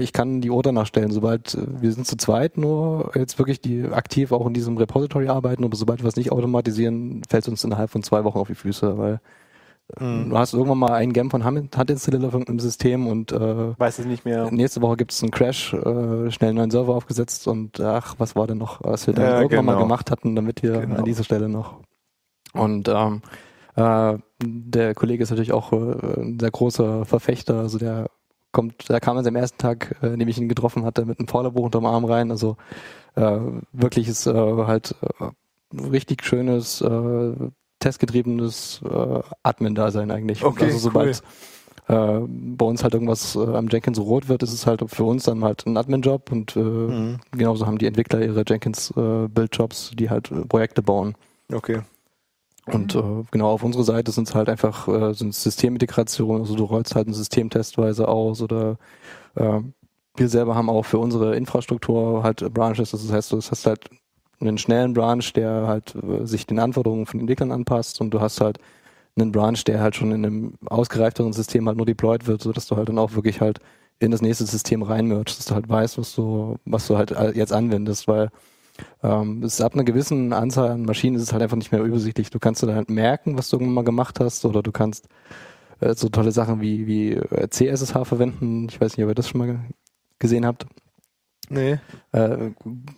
ich kann die Order nachstellen, sobald äh, wir sind zu zweit nur jetzt wirklich die aktiv auch in diesem Repository arbeiten, aber sobald wir es nicht automatisieren, fällt es uns innerhalb von zwei Wochen auf die Füße, weil Mhm. du hast irgendwann mal einen Gem von Hand installiert irgendeinem System und äh, Weiß es nicht mehr. nächste Woche gibt es einen Crash, äh, schnell einen neuen Server aufgesetzt und ach, was war denn noch, was wir dann Ja, irgendwann mal genau. gemacht hatten, damit wir Genau. an dieser Stelle noch. Und ähm, äh, der Kollege ist natürlich auch äh, ein sehr großer Verfechter, also der kommt, der kam an seinem ersten Tag, äh, in dem ich ihn getroffen hatte, mit einem Faulerbuch unterm Arm rein, also äh, wirkliches äh, halt äh, richtig schönes äh, testgetriebenes äh, Admin-Dasein eigentlich. Okay, also sobald äh, bei uns halt irgendwas äh, am Jenkins rot wird, ist es halt für uns dann halt ein Admin-Job und äh, Mhm. genauso haben die Entwickler ihre Jenkins-Build-Jobs, die halt äh, Projekte bauen. Okay. Und äh, genau auf unserer Seite sind es halt einfach äh, sind Systemintegrationen, also du rollst halt ein System testweise aus oder äh, wir selber haben auch für unsere Infrastruktur halt äh, Branches, das heißt, du hast halt einen schnellen Branch, der halt äh, sich den Anforderungen von Entwicklern anpasst und du hast halt einen Branch, der halt schon in einem ausgereifteren System halt nur deployed wird, sodass du halt dann auch wirklich halt in das nächste System reinmergst, dass du halt weißt, was du, was du halt all- jetzt anwendest, weil ähm, es ist ab einer gewissen Anzahl an Maschinen ist es halt einfach nicht mehr übersichtlich. Du kannst dir halt merken, was du irgendwann mal gemacht hast, oder du kannst äh, so tolle Sachen wie, wie äh, CSSH verwenden. Ich weiß nicht, ob ihr das schon mal ge- gesehen habt. Nee. Äh,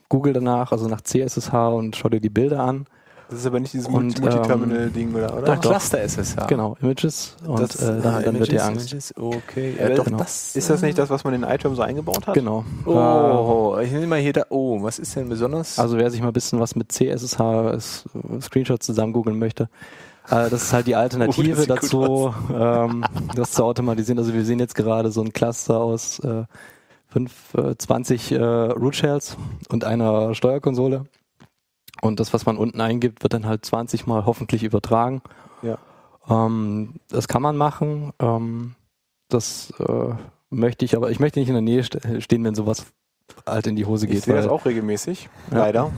Google danach, also nach CSSH und schau dir die Bilder an. Das ist aber nicht dieses ähm, Multi-Terminal-Ding, oder? oder? Doch, Cluster SSH. Genau, Images und Das- äh, dann, Ah, dann wird dir Images, Angst. Images, okay. Ja, Ja, doch, genau. das, Ist das nicht das, was man in iTerm so eingebaut hat? Genau. Äh, Oh, ich nehme mal hier da. Oh, was ist denn besonders? Also wer sich mal ein bisschen was mit CSSH ist, äh, Screenshots zusammen googeln möchte, äh, das ist halt die *laughs* Oh, Alternative gut dazu, ähm, das zu automatisieren. Also wir sehen jetzt gerade so ein Cluster aus äh, fünf, äh, 20 äh, Root Shells und einer Steuerkonsole. Und das, was man unten eingibt, wird dann halt 20 Mal hoffentlich übertragen. Ja. Ähm, das kann man machen. Ähm, das äh, möchte ich, aber ich möchte nicht in der Nähe st stehen, wenn sowas halt in die Hose Ich geht. sehe das auch regelmäßig, Ja. leider.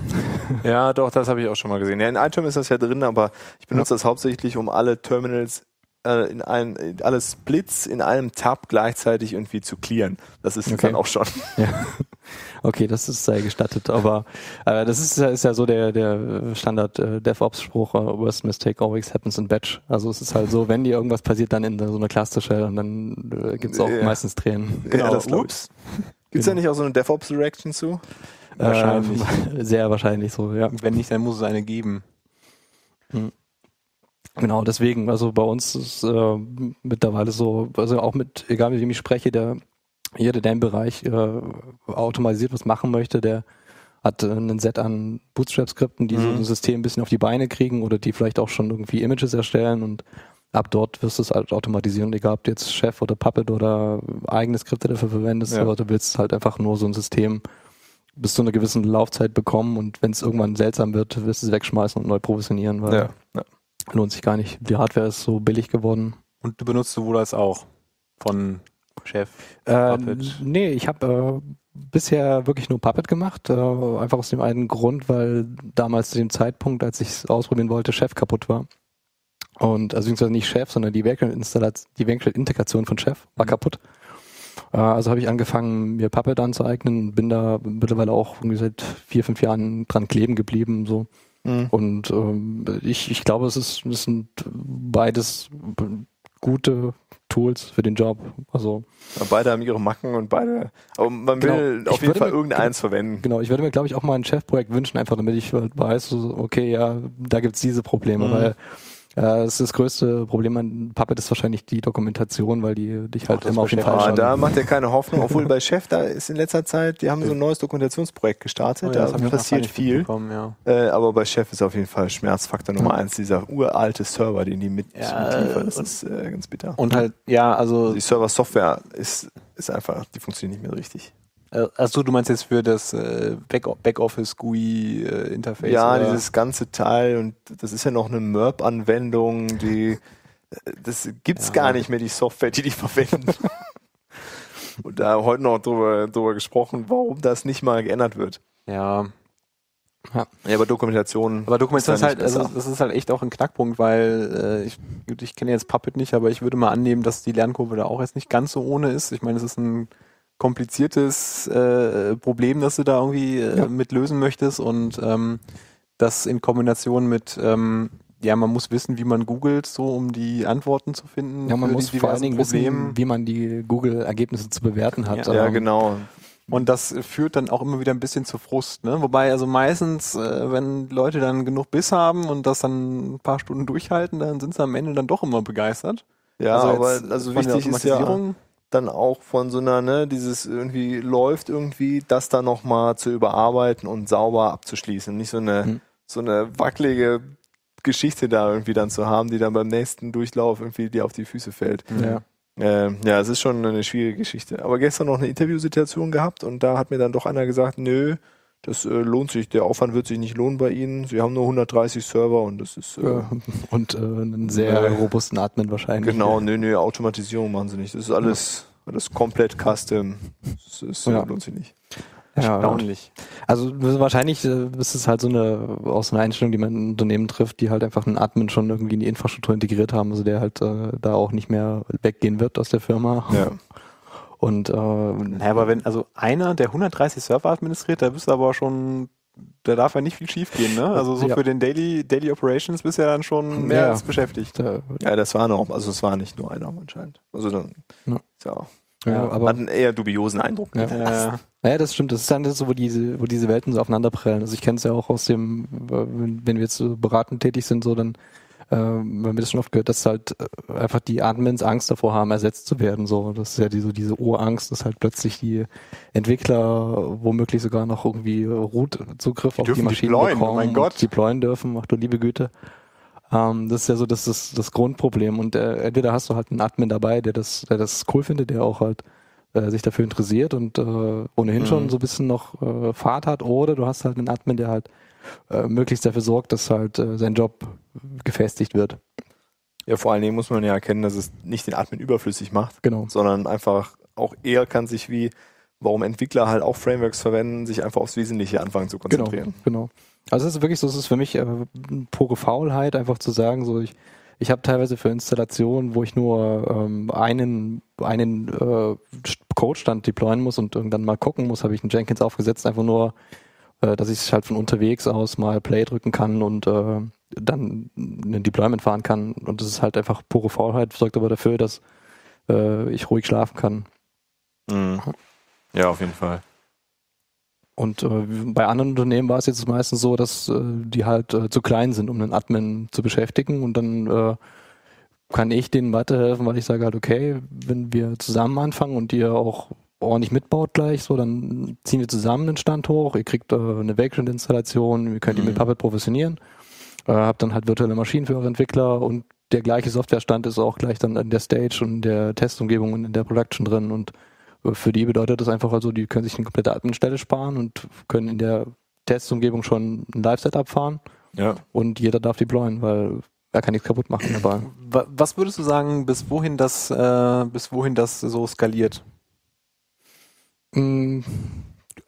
ja, doch, das habe ich auch schon mal gesehen. Ja, in iTerm ist das ja drin, aber ich benutze das hauptsächlich, um alle Terminals äh, in einem, in alle Splits in einem Tab gleichzeitig irgendwie zu clearen. Das ist Okay. dann auch schon. *laughs* Ja. Okay, das ist sei gestattet, aber äh, das ist, ja- ist ja so der, der Standard äh, DevOps-Spruch, äh, worst mistake always happens in batch. Also es ist halt so, wenn dir irgendwas passiert, dann in so einer Cluster-Shell und dann äh, gibt's auch Ja. meistens Tränen. ja, das. Ups. Gibt's da nicht auch so eine DevOps-Reaction zu? Wahrscheinlich. Ähm, *laughs* sehr wahrscheinlich so, ja. Wenn nicht, dann muss es eine geben. Genau, deswegen, also bei uns ist äh, mittlerweile so, also auch mit, egal mit wem ich spreche, der jeder, der im Bereich äh, automatisiert was machen möchte, der hat äh, einen Set an Bootstrap-Skripten, die so Mhm. ein System ein bisschen auf die Beine kriegen oder die vielleicht auch schon irgendwie Images erstellen und ab dort wirst du es halt automatisieren, egal ob du jetzt Chef oder Puppet oder eigene Skripte dafür verwendest, Ja. aber du willst halt einfach nur so ein System bis zu einer gewissen Laufzeit bekommen und wenn es irgendwann seltsam wird, wirst du es wegschmeißen und neu provisionieren, weil ja. Lohnt sich gar nicht. Die Hardware ist so billig geworden. Und du benutzt sowohl als auch von Chef. Äh, Puppet. nee, ich habe äh, bisher wirklich nur Puppet gemacht, äh, einfach aus dem einen Grund, weil damals zu dem Zeitpunkt, als ich es ausprobieren wollte, Chef kaputt war. Und also beziehungsweise nicht Chef, sondern die Werkstattintegration von Chef war kaputt. Äh, also habe ich angefangen, mir Puppet anzueignen und bin da mittlerweile auch irgendwie seit vier, fünf Jahren dran kleben geblieben. So. Mhm. Und ähm, ich, ich glaube, es ist, es sind beides gute Tools für den Job. Also Beide haben ihre Macken und beide. Aber man Genau. will Ich auf jeden Fall mir- irgendeins verwenden. genau, ich würde mir, glaube ich, auch mal ein Chefprojekt wünschen, einfach damit ich weiß, okay, ja, da gibt's diese Probleme, Mhm. weil das, ist das größte Problem an Puppet ist wahrscheinlich die Dokumentation, weil die dich halt Ach, immer auf den. Fall Ah, da macht er keine Hoffnung, obwohl bei Chef, da ist in letzter Zeit, die haben so ein neues Dokumentationsprojekt gestartet, Oh ja, da passiert viel. Ja. Äh, aber bei Chef ist auf jeden Fall Schmerzfaktor Nummer eins, dieser uralte Server, den die mit Ja, mitliefern. Das ist äh, ganz bitter. Und halt, ja, also, die Server-Software ist, ist einfach, die funktioniert nicht mehr richtig. Äh, achso, du meinst jetzt für das äh, Back- Backoffice-GUI-Interface? ja, oder? dieses ganze Teil und das ist ja noch eine MERP-Anwendung, die äh, das gibt's Ja. gar nicht mehr, die Software, die die verwenden. *laughs* und da heute noch drüber, drüber gesprochen, warum das nicht mal geändert wird. Ja, Ja, aber Dokumentation. aber Dokumentation ist halt, also, das ist halt echt auch ein Knackpunkt, weil äh, ich, ich kenne jetzt Puppet nicht, aber ich würde mal annehmen, dass die Lernkurve da auch jetzt nicht ganz so ohne ist. Ich meine, es ist ein kompliziertes äh, Problem, das du da irgendwie äh, Ja. mit lösen möchtest und ähm, das in Kombination mit ähm, ja, man muss wissen, wie man googelt, so um die Antworten zu finden. ja, man muss die vor allen Dingen Probleme. wissen, wie man die Google-Ergebnisse zu bewerten hat. Ja, ja, genau. Und das führt dann auch immer wieder ein bisschen zu Frust. Ne? Wobei also meistens, äh, wenn Leute dann genug Biss haben und das dann ein paar Stunden durchhalten, dann sind sie am Ende dann doch immer begeistert. Ja, also aber also wichtig ist ja dann auch von so einer, ne, dieses irgendwie läuft irgendwie, das dann nochmal zu überarbeiten und sauber abzuschließen. Nicht so eine, Mhm. so eine wackelige Geschichte da irgendwie dann zu haben, die dann beim nächsten Durchlauf irgendwie dir auf die Füße fällt. Ja. Äh, ja, es ist schon eine schwierige Geschichte. Aber gestern noch eine Interviewsituation gehabt und da hat mir dann doch einer gesagt, nö, das äh, lohnt sich, der Aufwand wird sich nicht lohnen bei Ihnen. Sie haben nur 130 Server und das ist... Äh, Ja. *laughs* Und äh, einen sehr Nee. robusten Admin wahrscheinlich. Genau, nö, nö, Automatisierung machen sie nicht. Das ist alles, alles komplett custom. Das ist, Ja. lohnt sich nicht. Ja, Erstaunlich. Also wahrscheinlich äh, ist es halt so eine aus so einer Einstellung, die man in Unternehmen trifft, die halt einfach einen Admin schon irgendwie in die Infrastruktur integriert haben, also der halt äh, da auch nicht mehr weggehen wird aus der Firma. Ja. *laughs* Und äh, Naja, aber wenn, also einer, der 130 Server administriert, da bist du aber schon, da darf ja nicht viel schief gehen, ne? Also so Ja. für den Daily, Daily Operations bist du ja dann schon mehr Ja. als beschäftigt. ja, das war noch, also es war nicht nur einer anscheinend. Also dann, Ja. ja. ja, Ja, aber hat einen eher dubiosen Eindruck. Ja. Äh, Naja, das stimmt. Das ist dann so, wo diese, wo diese Welten so aufeinanderprallen. Also ich kenne es ja auch aus dem, wenn wenn wir jetzt so beratend tätig sind, so dann, äh, wenn wir das schon oft gehört, dass halt äh, einfach die Admins Angst davor haben, ersetzt zu werden. So, das ist ja die, so diese Urangst, dass halt plötzlich die Entwickler womöglich sogar noch irgendwie Root-Zugriff auf die Maschinen deployen, oh bekommen, mein und Gott. deployen dürfen. Ach du liebe Güte. Ähm, das ist ja so das, das, das Grundproblem. Und äh, entweder hast du halt einen Admin dabei, der das, der das cool findet, der auch halt äh, sich dafür interessiert und äh, ohnehin Mhm. schon so ein bisschen noch äh, Fahrt hat, oder du hast halt einen Admin, der halt äh, möglichst dafür sorgt, dass halt äh, sein Job gefestigt wird. Ja, vor allen Dingen muss man ja erkennen, dass es nicht den Admin überflüssig macht, Genau. sondern einfach auch eher kann sich wie, warum Entwickler halt auch Frameworks verwenden, sich einfach aufs Wesentliche anfangen zu Genau, konzentrieren. genau. Also es ist wirklich so, es ist für mich äh, pure Faulheit, einfach zu sagen, so ich, ich habe teilweise für Installationen, wo ich nur ähm, einen, einen äh, Codestand deployen muss und irgendwann mal gucken muss, habe ich einen Jenkins aufgesetzt, einfach nur, äh, dass ich halt von unterwegs aus mal Play drücken kann und äh, dann ein Deployment fahren kann. Und das ist halt einfach pure Faulheit, sorgt aber dafür, dass äh, ich ruhig schlafen kann. Mhm. Ja, auf jeden Fall. Und äh, bei anderen Unternehmen war es jetzt meistens so, dass äh, die halt äh, zu klein sind, um einen Admin zu beschäftigen. Und dann äh, kann ich denen weiterhelfen, weil ich sage halt, okay, wenn wir zusammen anfangen und ihr auch ordentlich mitbaut gleich, so, dann ziehen wir zusammen den Stand hoch. Ihr kriegt äh, eine Vagrant-Installation, ihr könnt die Mhm. mit Puppet professionionieren. Äh, habt dann halt virtuelle Maschinen für eure Entwickler und der gleiche Softwarestand ist auch gleich dann in der Stage und in der Testumgebung und in der Production drin und für die bedeutet das einfach also, die können sich eine komplette Admin-Stelle sparen und können in der Testumgebung schon ein Live-Setup fahren Ja. und jeder darf deployen, weil er kann nichts kaputt machen dabei. wa- was würdest du sagen, bis wohin das, äh, bis wohin das so skaliert? Mm,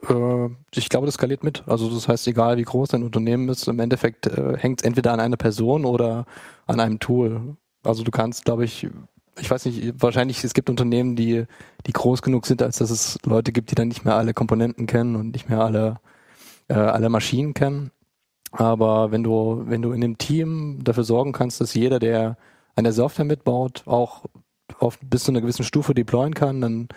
äh, ich glaube, das skaliert mit. Also das heißt, egal wie groß ein Unternehmen ist, im Endeffekt äh, hängt es entweder an einer Person oder an einem Tool. Also du kannst, glaube ich, ich weiß nicht, wahrscheinlich es gibt Unternehmen, die, die groß genug sind, als dass es Leute gibt, die dann nicht mehr alle Komponenten kennen und nicht mehr alle, äh, alle Maschinen kennen. Aber wenn du, wenn du in dem Team dafür sorgen kannst, dass jeder, der an der Software mitbaut, auch auf bis zu einer gewissen Stufe deployen kann, dann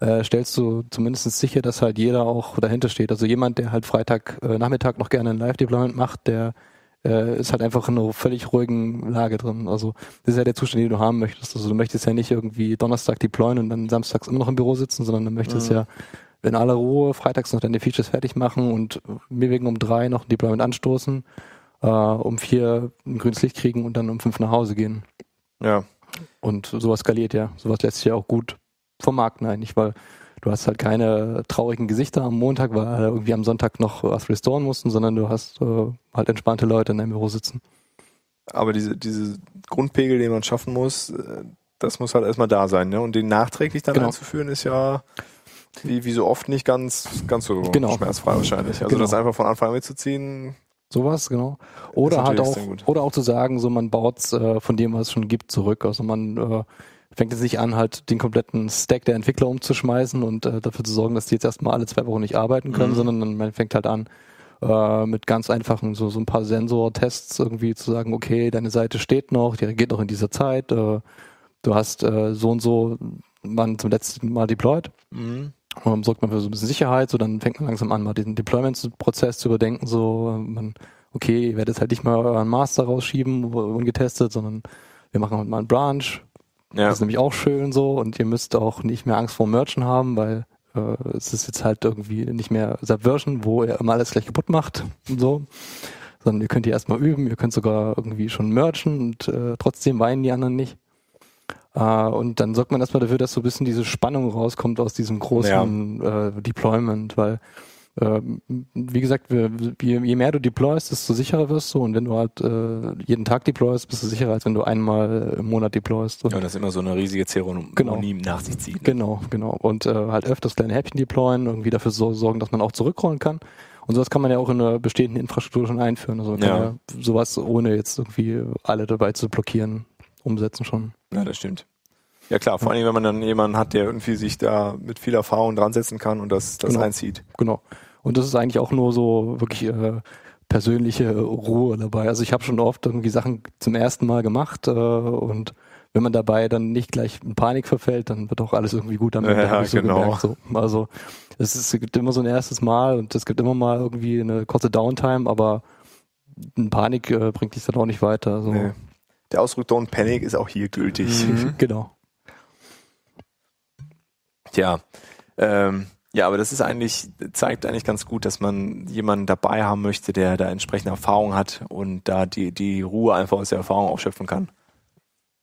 äh, stellst du zumindest sicher, dass halt jeder auch dahinter steht. Also jemand, der halt Freitag äh, Nachmittag noch gerne ein Live-Deployment macht, der äh, ist halt einfach in einer völlig ruhigen Lage drin. Also das ist ja der Zustand, den du haben möchtest. Also du möchtest ja nicht irgendwie Donnerstag deployen und dann samstags immer noch im Büro sitzen, sondern du möchtest Mhm. ja in aller Ruhe freitags noch deine Features fertig machen und mir wegen um drei noch ein Deployment anstoßen, äh, um vier ein grünes Licht kriegen und dann um fünf nach Hause gehen. Ja. Und sowas skaliert ja. Sowas lässt sich ja auch gut vermarkten eigentlich, weil du hast halt keine traurigen Gesichter am Montag, weil irgendwie am Sonntag noch was restoren mussten, sondern du hast äh, halt entspannte Leute in deinem Büro sitzen. Aber diese, diese Grundpegel, den man schaffen muss, äh, das muss halt erstmal da sein, ne? Und den nachträglich dann Genau. einzuführen, ist ja wie, wie so oft nicht ganz, ganz so Genau. schmerzfrei wahrscheinlich. Also Genau. das einfach von Anfang an mitzuziehen, Sowas, genau. Oder halt auch, oder auch zu sagen, so man baut äh, von dem, was es schon gibt, zurück. Also man äh, fängt jetzt nicht an, halt den kompletten Stack der Entwickler umzuschmeißen und äh, dafür zu sorgen, dass die jetzt erstmal alle zwei Wochen nicht arbeiten können, Mhm. sondern man fängt halt an, äh, mit ganz einfachen, so, so ein paar Sensor-Tests irgendwie zu sagen, okay, deine Seite steht noch, die reagiert noch in dieser Zeit, äh, du hast äh, so und so man zum letzten Mal deployed. Mhm. Ähm, sorgt man für so ein bisschen Sicherheit, so dann fängt man langsam an, mal diesen Deployment-Prozess zu überdenken, so man, okay, ihr werdet halt nicht mal euren Master rausschieben, ungetestet, sondern wir machen halt mal einen Branch. Ja. Das ist nämlich auch schön so und ihr müsst auch nicht mehr Angst vor Merchen haben, weil äh, es ist jetzt halt irgendwie nicht mehr Subversion, wo ihr immer alles gleich kaputt macht und so. Sondern ihr könnt hier erstmal üben, ihr könnt sogar irgendwie schon merchen und äh, trotzdem weinen die anderen nicht. Äh, und dann sorgt man erstmal dafür, dass so ein bisschen diese Spannung rauskommt aus diesem großen äh, Deployment, weil ähm, wie gesagt, wir, je, je mehr du deployst, desto sicherer wirst du. Und wenn du halt äh, jeden Tag deployst, bist du sicherer, als wenn du einmal im Monat deployst. Und Ja, das immer so eine riesige Zeremonie Genau. nach sich zieht. Genau, genau. Und äh, halt öfters kleine Häppchen deployen, irgendwie dafür so, sorgen, dass man auch zurückrollen kann. Und sowas kann man ja auch in einer bestehenden Infrastruktur schon einführen. Also ja. sowas ohne jetzt irgendwie alle dabei zu blockieren, umsetzen schon. Ja, das stimmt. Ja klar, vor allem, wenn man dann jemanden hat, der irgendwie sich da mit viel Erfahrung dran setzen kann und das, das Genau. einzieht. Genau. Und das ist eigentlich auch nur so wirklich äh, persönliche Ruhe dabei. Also ich habe schon oft irgendwie Sachen zum ersten Mal gemacht äh, und wenn man dabei dann nicht gleich in Panik verfällt, dann wird auch alles irgendwie gut am Ende, Ja, so genau. gemerkt. So. Also es, ist, es gibt immer so ein erstes Mal und es gibt immer mal irgendwie eine kurze Downtime, aber in Panik äh, bringt dich dann auch nicht weiter. So. Nee. Der Ausdruck Don't Panic ist auch hier gültig. *laughs* Genau. Tja, ähm, ja, aber das ist eigentlich, zeigt eigentlich ganz gut, dass man jemanden dabei haben möchte, der da entsprechende Erfahrung hat und da die, die Ruhe einfach aus der Erfahrung aufschöpfen kann.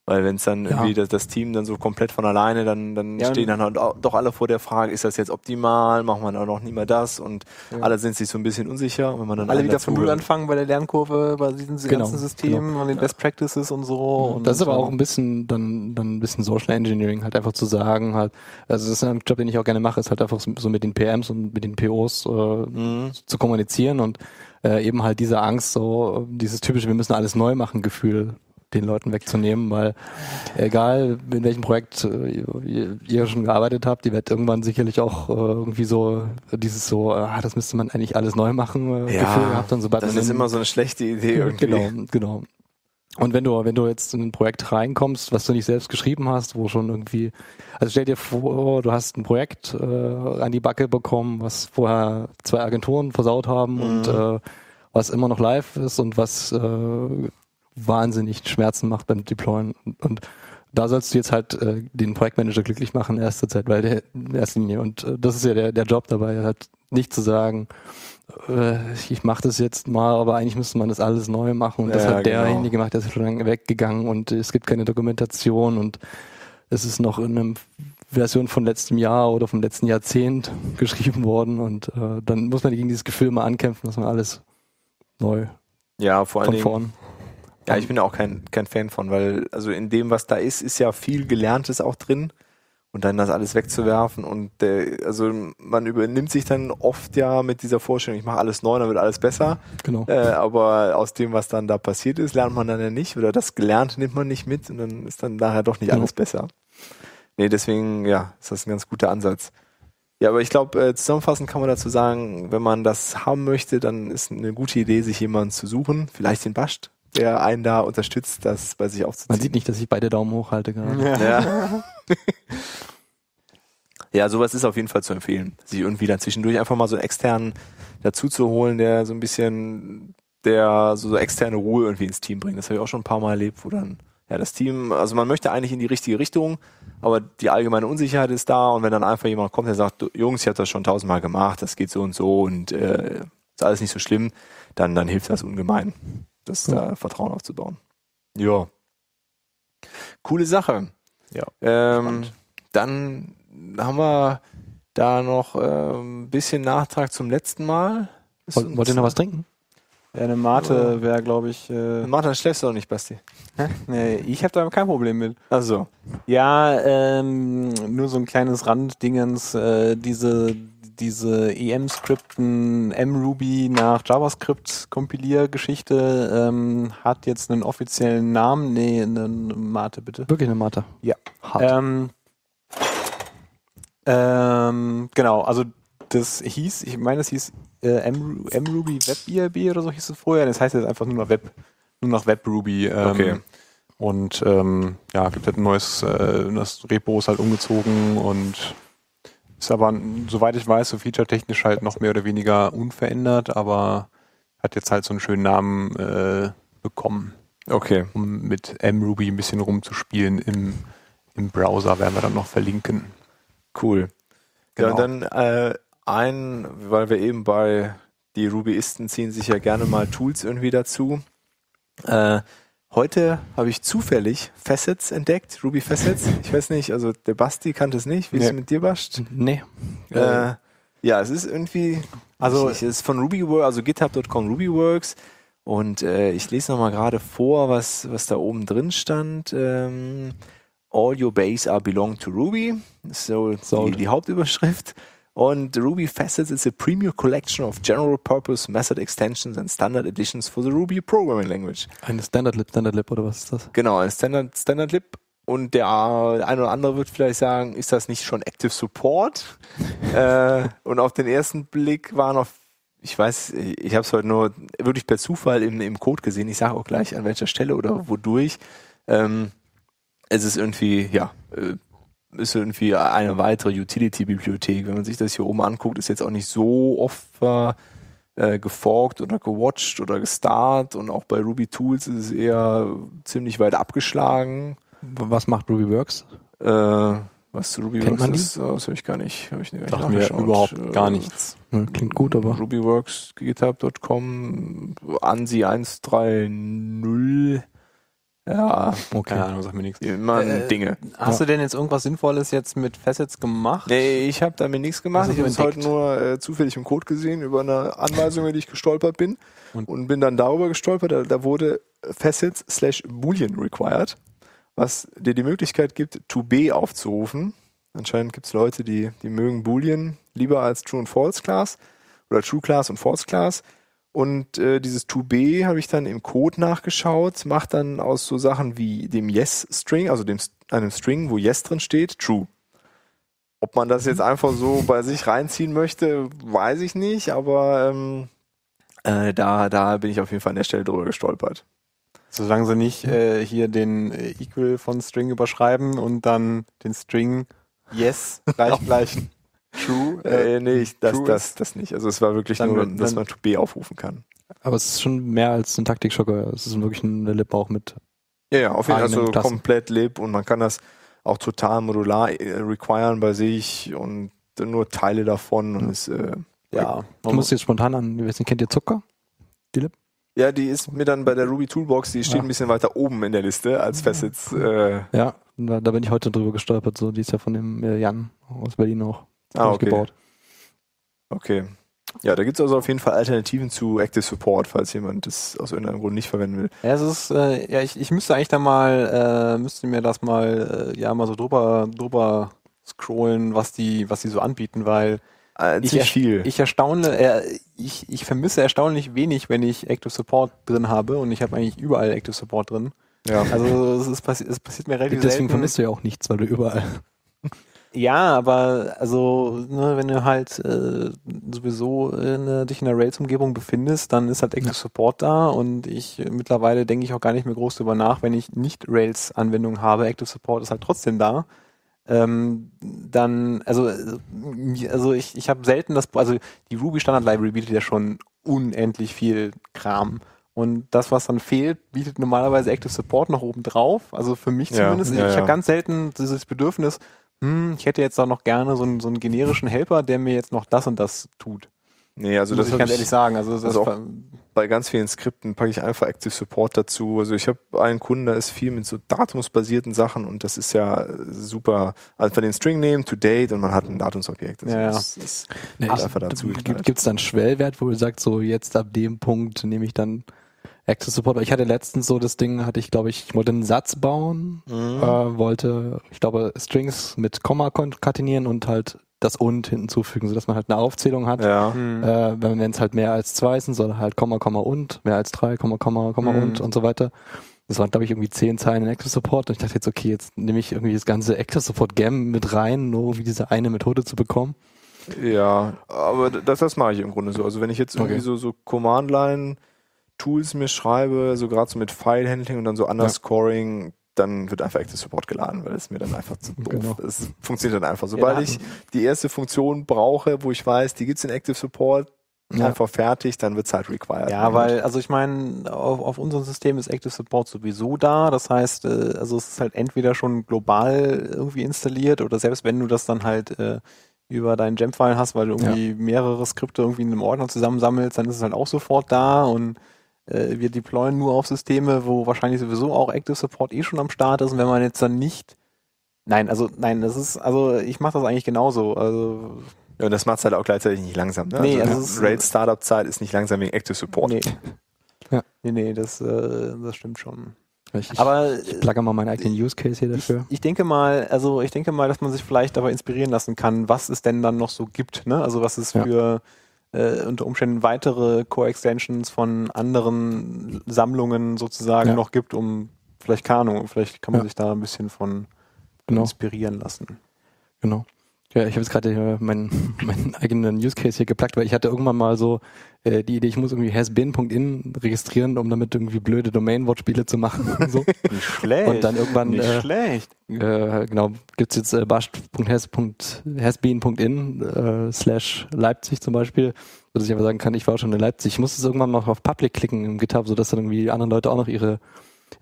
Weil wenn es dann Ja. irgendwie das, das Team dann so komplett von alleine, dann, dann Ja, stehen dann halt doch alle vor der Frage, ist das jetzt optimal, machen wir dann noch nie mehr das und alle sind sich so ein bisschen unsicher. Und wenn man dann Alle einen wieder von Null anfangen bei der Lernkurve, bei diesen Genau, ganzen Systemen und den Best Practices und so. Und das ist aber auch ein bisschen dann dann ein bisschen Social Engineering halt einfach zu sagen halt also das ist ein Job den ich auch gerne mache ist halt einfach so so mit den PMs und mit den POs äh, Mhm. zu kommunizieren und äh, eben halt diese Angst so dieses typische wir müssen alles neu machen Gefühl den Leuten wegzunehmen, weil egal in welchem Projekt äh, ihr, schon gearbeitet habt, ihr werdet irgendwann sicherlich auch äh, irgendwie so dieses so, ah, das müsste man eigentlich alles neu machen, äh, Ja, Gefühl gehabt und sobald Das ist immer so eine schlechte Idee *laughs* irgendwie. Genau, genau. Und wenn du, wenn du jetzt in ein Projekt reinkommst, was du nicht selbst geschrieben hast, wo schon irgendwie, also stell dir vor, du hast ein Projekt äh, an die Backe bekommen, was vorher zwei Agenturen versaut haben und äh, was immer noch live ist und was äh, wahnsinnig Schmerzen macht beim Deployen. Und, und da sollst du jetzt halt äh, den Projektmanager glücklich machen in erster Zeit, weil der in erster Linie. Und äh, das ist ja der, der Job dabei, halt nicht zu sagen, äh, ich mache das jetzt mal, aber eigentlich müsste man das alles neu machen. Und das Ja, hat genau. derjenige gemacht, der ist schon lange weggegangen und es gibt keine Dokumentation und es ist noch in einer Version von letztem Jahr oder vom letzten Jahrzehnt *laughs* geschrieben worden und äh, dann muss man gegen dieses Gefühl mal ankämpfen, dass man alles neu Ja, vor allen von Dingen. vorn. Ja, ich bin ja auch kein, kein Fan von, weil also in dem, was da ist, ist ja viel Gelerntes auch drin. Und dann das alles wegzuwerfen und äh, also man übernimmt sich dann oft ja mit dieser Vorstellung, ich mache alles neu, dann wird alles besser. Genau. Äh, aber aus dem, was dann da passiert ist, lernt man dann ja nicht oder das Gelernte nimmt man nicht mit und dann ist dann nachher doch nicht Ja. alles besser. Nee, deswegen, ja, ist das ein ganz guter Ansatz. Ja, aber ich glaube, äh, zusammenfassend kann man dazu sagen, wenn man das haben möchte, dann ist eine gute Idee, sich jemanden zu suchen, vielleicht den Bascht, der einen da unterstützt, das bei sich Man aufzuziehen. sieht nicht, dass ich beide Daumen hochhalte gerade. Ja. *laughs* ja, sowas ist auf jeden Fall zu empfehlen. Sich irgendwie dann zwischendurch einfach mal so einen externen dazu zu holen, der so ein bisschen, der so, so externe Ruhe irgendwie ins Team bringt. Das habe ich auch schon ein paar Mal erlebt, wo dann, ja, das Team, also man möchte eigentlich in die richtige Richtung, aber die allgemeine Unsicherheit ist da und wenn dann einfach jemand kommt, der sagt, Jungs, ich habe das schon tausendmal gemacht, das geht so und so und äh, ist alles nicht so schlimm, dann, dann hilft das ungemein, das da Vertrauen aufzubauen. Ja. Coole Sache. Ja. Ähm, dann haben wir da noch ein bisschen Nachtrag zum letzten Mal. Wollt, wollt ihr noch was trinken? Ja, eine Mate wäre, glaube ich. Äh, Martin, schläfst du doch nicht, Basti. nee, ich habe da kein Problem mit. Also, Ja, ähm, nur so ein kleines Randdingens. Äh, diese diese EM-Skripten mruby nach JavaScript Kompiliergeschichte ähm, hat jetzt einen offiziellen Namen. Nee, einen Mate bitte. Wirklich eine Mate. Ja. Hart. Ähm, ähm, genau, also das hieß, ich meine, es hieß äh, mruby Web IRB oder so hieß es vorher. Das heißt jetzt einfach nur noch Web, nur noch Web Ruby. Ähm, Okay. Und ähm, ja, gibt halt ein neues, äh, das Repo ist halt umgezogen und ist aber, soweit ich weiß, so featuretechnisch halt noch mehr oder weniger unverändert, aber hat jetzt halt so einen schönen Namen äh, bekommen okay. um mit mruby ein bisschen rumzuspielen im, im Browser, werden wir dann noch verlinken. Cool. Ja, Genau. und dann äh, ein, weil wir eben bei die Rubyisten ziehen sich ja gerne mal Tools irgendwie dazu. Äh, Heute habe ich zufällig Facets entdeckt, Ruby Facets. Ich weiß nicht, also der Basti kannte es nicht. Wie ist Nee. es mit dir, Bast? Nee. Äh, ja, es ist irgendwie, Also- also es ist von RubyWorks, also github.com RubyWorks. Und äh, ich lese nochmal gerade vor, was, was da oben drin stand. Ähm, All your base are belong to Ruby. So, die, Sold. die Hauptüberschrift. Und Ruby Facets is a premier collection of general purpose method extensions and standard editions for the Ruby programming language. Eine Standard Lib, Standard Lib oder was ist das? Genau, ein Standard, Standard Lib. Und der eine oder andere wird vielleicht sagen, ist das nicht schon Active Support? *laughs* äh, und auf den ersten Blick war noch, ich weiß, ich habe es heute nur wirklich per Zufall im, im Code gesehen. Ich sage auch gleich an welcher Stelle oder wodurch. Ähm, es ist irgendwie, ja, äh, ist irgendwie eine weitere Utility-Bibliothek. Wenn man sich das hier oben anguckt, ist jetzt auch nicht so oft äh, geforkt oder gewatcht oder gestartet und auch bei Ruby Tools ist es eher ziemlich weit abgeschlagen. Was macht RubyWorks? Äh, was zu Ruby Kennt Works ist, oh, das habe ich gar nicht, habe ich gar nicht Sagt mir überhaupt Äh, gar nichts. Ja, klingt gut, aber RubyWorks, github.com, ANSI 130, ja, okay. Keine Ahnung, sagt mir nichts. immer Äh, Dinge. Hast du denn jetzt irgendwas Sinnvolles jetzt mit Facets gemacht? Nee, ich habe damit nichts gemacht. Ich habe es heute entdeckt. nur äh, zufällig im Code gesehen über eine Anweisung, über die ich gestolpert bin. Und- Und, bin dann darüber gestolpert. Da, da wurde Facets slash Boolean required, was dir die Möglichkeit gibt, to be aufzurufen. Anscheinend gibt es Leute, die, die mögen Boolean lieber als True und False Class oder True Class und False Class. Und äh, dieses to be habe ich dann im Code nachgeschaut, macht dann aus so Sachen wie dem Yes String, also dem einem String, wo Yes drin steht, True. Ob man das jetzt einfach so bei sich reinziehen möchte, weiß ich nicht, aber ähm, äh, da, da bin ich auf jeden Fall an der Stelle drüber gestolpert. Solange sie nicht äh, hier den äh, Equal von String überschreiben und dann den String Yes gleich *laughs* gleich True. *laughs* Äh, nee, ich, das, True das, ist- das nicht. Also es war wirklich Dann- nur, dann- dass man to be aufrufen kann. Aber es ist schon mehr als ein Taktik-Schocker. Es ist wirklich eine Lib auch mit. Ja, ja, auf jeden Fall also Klassen. komplett lib und man kann das auch total modular äh, requiren bei sich und nur Teile davon und es, äh, ja, Ich muss jetzt spontan an, ich weiß nicht, kennt ihr Zucker? Die Lib? ja, die ist mir dann bei der Ruby Toolbox, die steht Ja. ein bisschen weiter oben in der Liste als Facets. Äh, Ja, da, da bin ich heute drüber gestolpert. So, die ist ja von dem äh, Jan aus Berlin auch ah, okay. gebaut. Okay. Ja, da gibt es also auf jeden Fall Alternativen zu Active Support, falls jemand das aus irgendeinem Grund nicht verwenden will. Ja, es ist, äh, ja, ich, ich müsste eigentlich da mal, äh, müsste mir das mal, äh, ja, mal so drüber, drüber scrollen, was die, was die so anbieten, weil Äh, Ich viel. ich erstaune, äh, ich, ich vermisse erstaunlich wenig, wenn ich Active Support drin habe und ich habe eigentlich überall Active Support drin. ja. Also es, ist passi es passiert mir relativ Deswegen selten. vermisst du ja auch nichts, weil du überall. Ja, aber also ne, wenn du halt äh, sowieso in, äh, dich in der Rails-Umgebung befindest, dann ist halt Active Ja. Support da und ich äh, mittlerweile denke ich auch gar nicht mehr groß drüber nach, wenn ich nicht Rails-Anwendungen habe, Active Support ist halt trotzdem da. Ähm, dann, also, äh, also ich, ich habe selten das, also die Ruby Standard Library bietet ja schon unendlich viel Kram. Und das, was dann fehlt, bietet normalerweise Active Support noch oben drauf. Also für mich Ja, zumindest. ja, ich ja. habe ganz selten dieses Bedürfnis, hm, ich hätte jetzt auch noch gerne so einen, so einen generischen Helper, der mir jetzt noch das und das tut. Nee, also muss das ich ganz ehrlich sagen. Also, das also auch- bei ganz vielen Skripten packe ich einfach Active Support dazu. Also ich habe einen Kunden, der ist viel mit so datumsbasierten Sachen und das ist ja äh, super. Also den String nehmen, to date und man hat ein Datumsobjekt. Also Ja. Das, das Nee, einfach dazu gibt es da einen Schwellwert, wo du sagst, so jetzt ab dem Punkt nehme ich dann Active Support? Weil Ich hatte letztens so das Ding, hatte ich glaube ich, ich wollte einen Satz bauen, Mhm. äh, wollte, ich glaube, Strings mit Komma konkatenieren und halt das und hinzufügen, sodass man halt eine Aufzählung hat. ja. hm. Äh, wenn es halt mehr als zwei sind, soll halt Komma, Komma und, mehr als drei, Komma, Komma, Komma Mhm. und und so weiter. Das waren, glaube ich, irgendwie zehn Zeilen in Active Support und ich dachte jetzt, okay, jetzt nehme ich irgendwie das ganze Active Support Gam mit rein, nur um diese eine Methode zu bekommen. Ja, aber das, das mache ich im Grunde so. Also wenn ich jetzt irgendwie Okay. so, so Command-Line-Tools mir schreibe, so gerade so mit File-Handling und dann so Underscoring, dann wird einfach Active Support geladen, weil es mir dann einfach zu doof Genau. Es funktioniert dann einfach. Sobald Ja, ich die erste Funktion brauche, wo ich weiß, die gibt's in Active Support, Ja. einfach fertig, dann wird's halt required. Ja, weil, also ich meine, auf, auf unserem System ist Active Support sowieso da. Das heißt, äh, also es ist halt entweder schon global irgendwie installiert oder selbst wenn du das dann halt äh, über deinen Gem-File hast, weil du irgendwie mehrere Skripte irgendwie in einem Ordner zusammensammelst, dann ist es halt auch sofort da und äh, wir deployen nur auf Systeme, wo wahrscheinlich sowieso auch Active Support eh schon am Start ist und wenn man jetzt dann nicht Nein, also nein, das ist, also ich mache das eigentlich genauso. Also Ja, und das macht es halt auch gleichzeitig nicht langsam. Ne? Nee, also also es ist- Rails Startup-Zeit ist nicht langsam wegen Active Support. nee. Ja. Nee, nee, das, äh, das stimmt schon. Ich, ich, Aber ich plugge mal meinen eigenen Use Case hier ich, dafür. ich denke mal, also ich denke mal, dass man sich vielleicht dabei inspirieren lassen kann, was es denn dann noch so gibt, ne? Also was es Ja. für äh, unter Umständen weitere Core-Extensions von anderen Sammlungen sozusagen Ja. noch gibt, um vielleicht Ahnung, vielleicht kann man Ja. sich da ein bisschen von Genau. inspirieren lassen. Genau. Ja, ich habe jetzt gerade hier meinen, *laughs* meinen eigenen Use Case hier geplagt, weil ich hatte irgendwann mal so äh, die Idee, ich muss irgendwie hasbin.in registrieren, um damit irgendwie blöde Domain-Wortspiele zu machen. und so. *laughs* Nicht schlecht. Und dann irgendwann, nicht äh, schlecht. äh, genau, gibt's jetzt äh, bash.hasbin.in äh, slash Leipzig zum Beispiel, sodass ich einfach sagen kann, ich war schon in Leipzig. Ich muss es irgendwann mal auf Public klicken im GitHub, sodass dann irgendwie andere Leute auch noch ihre,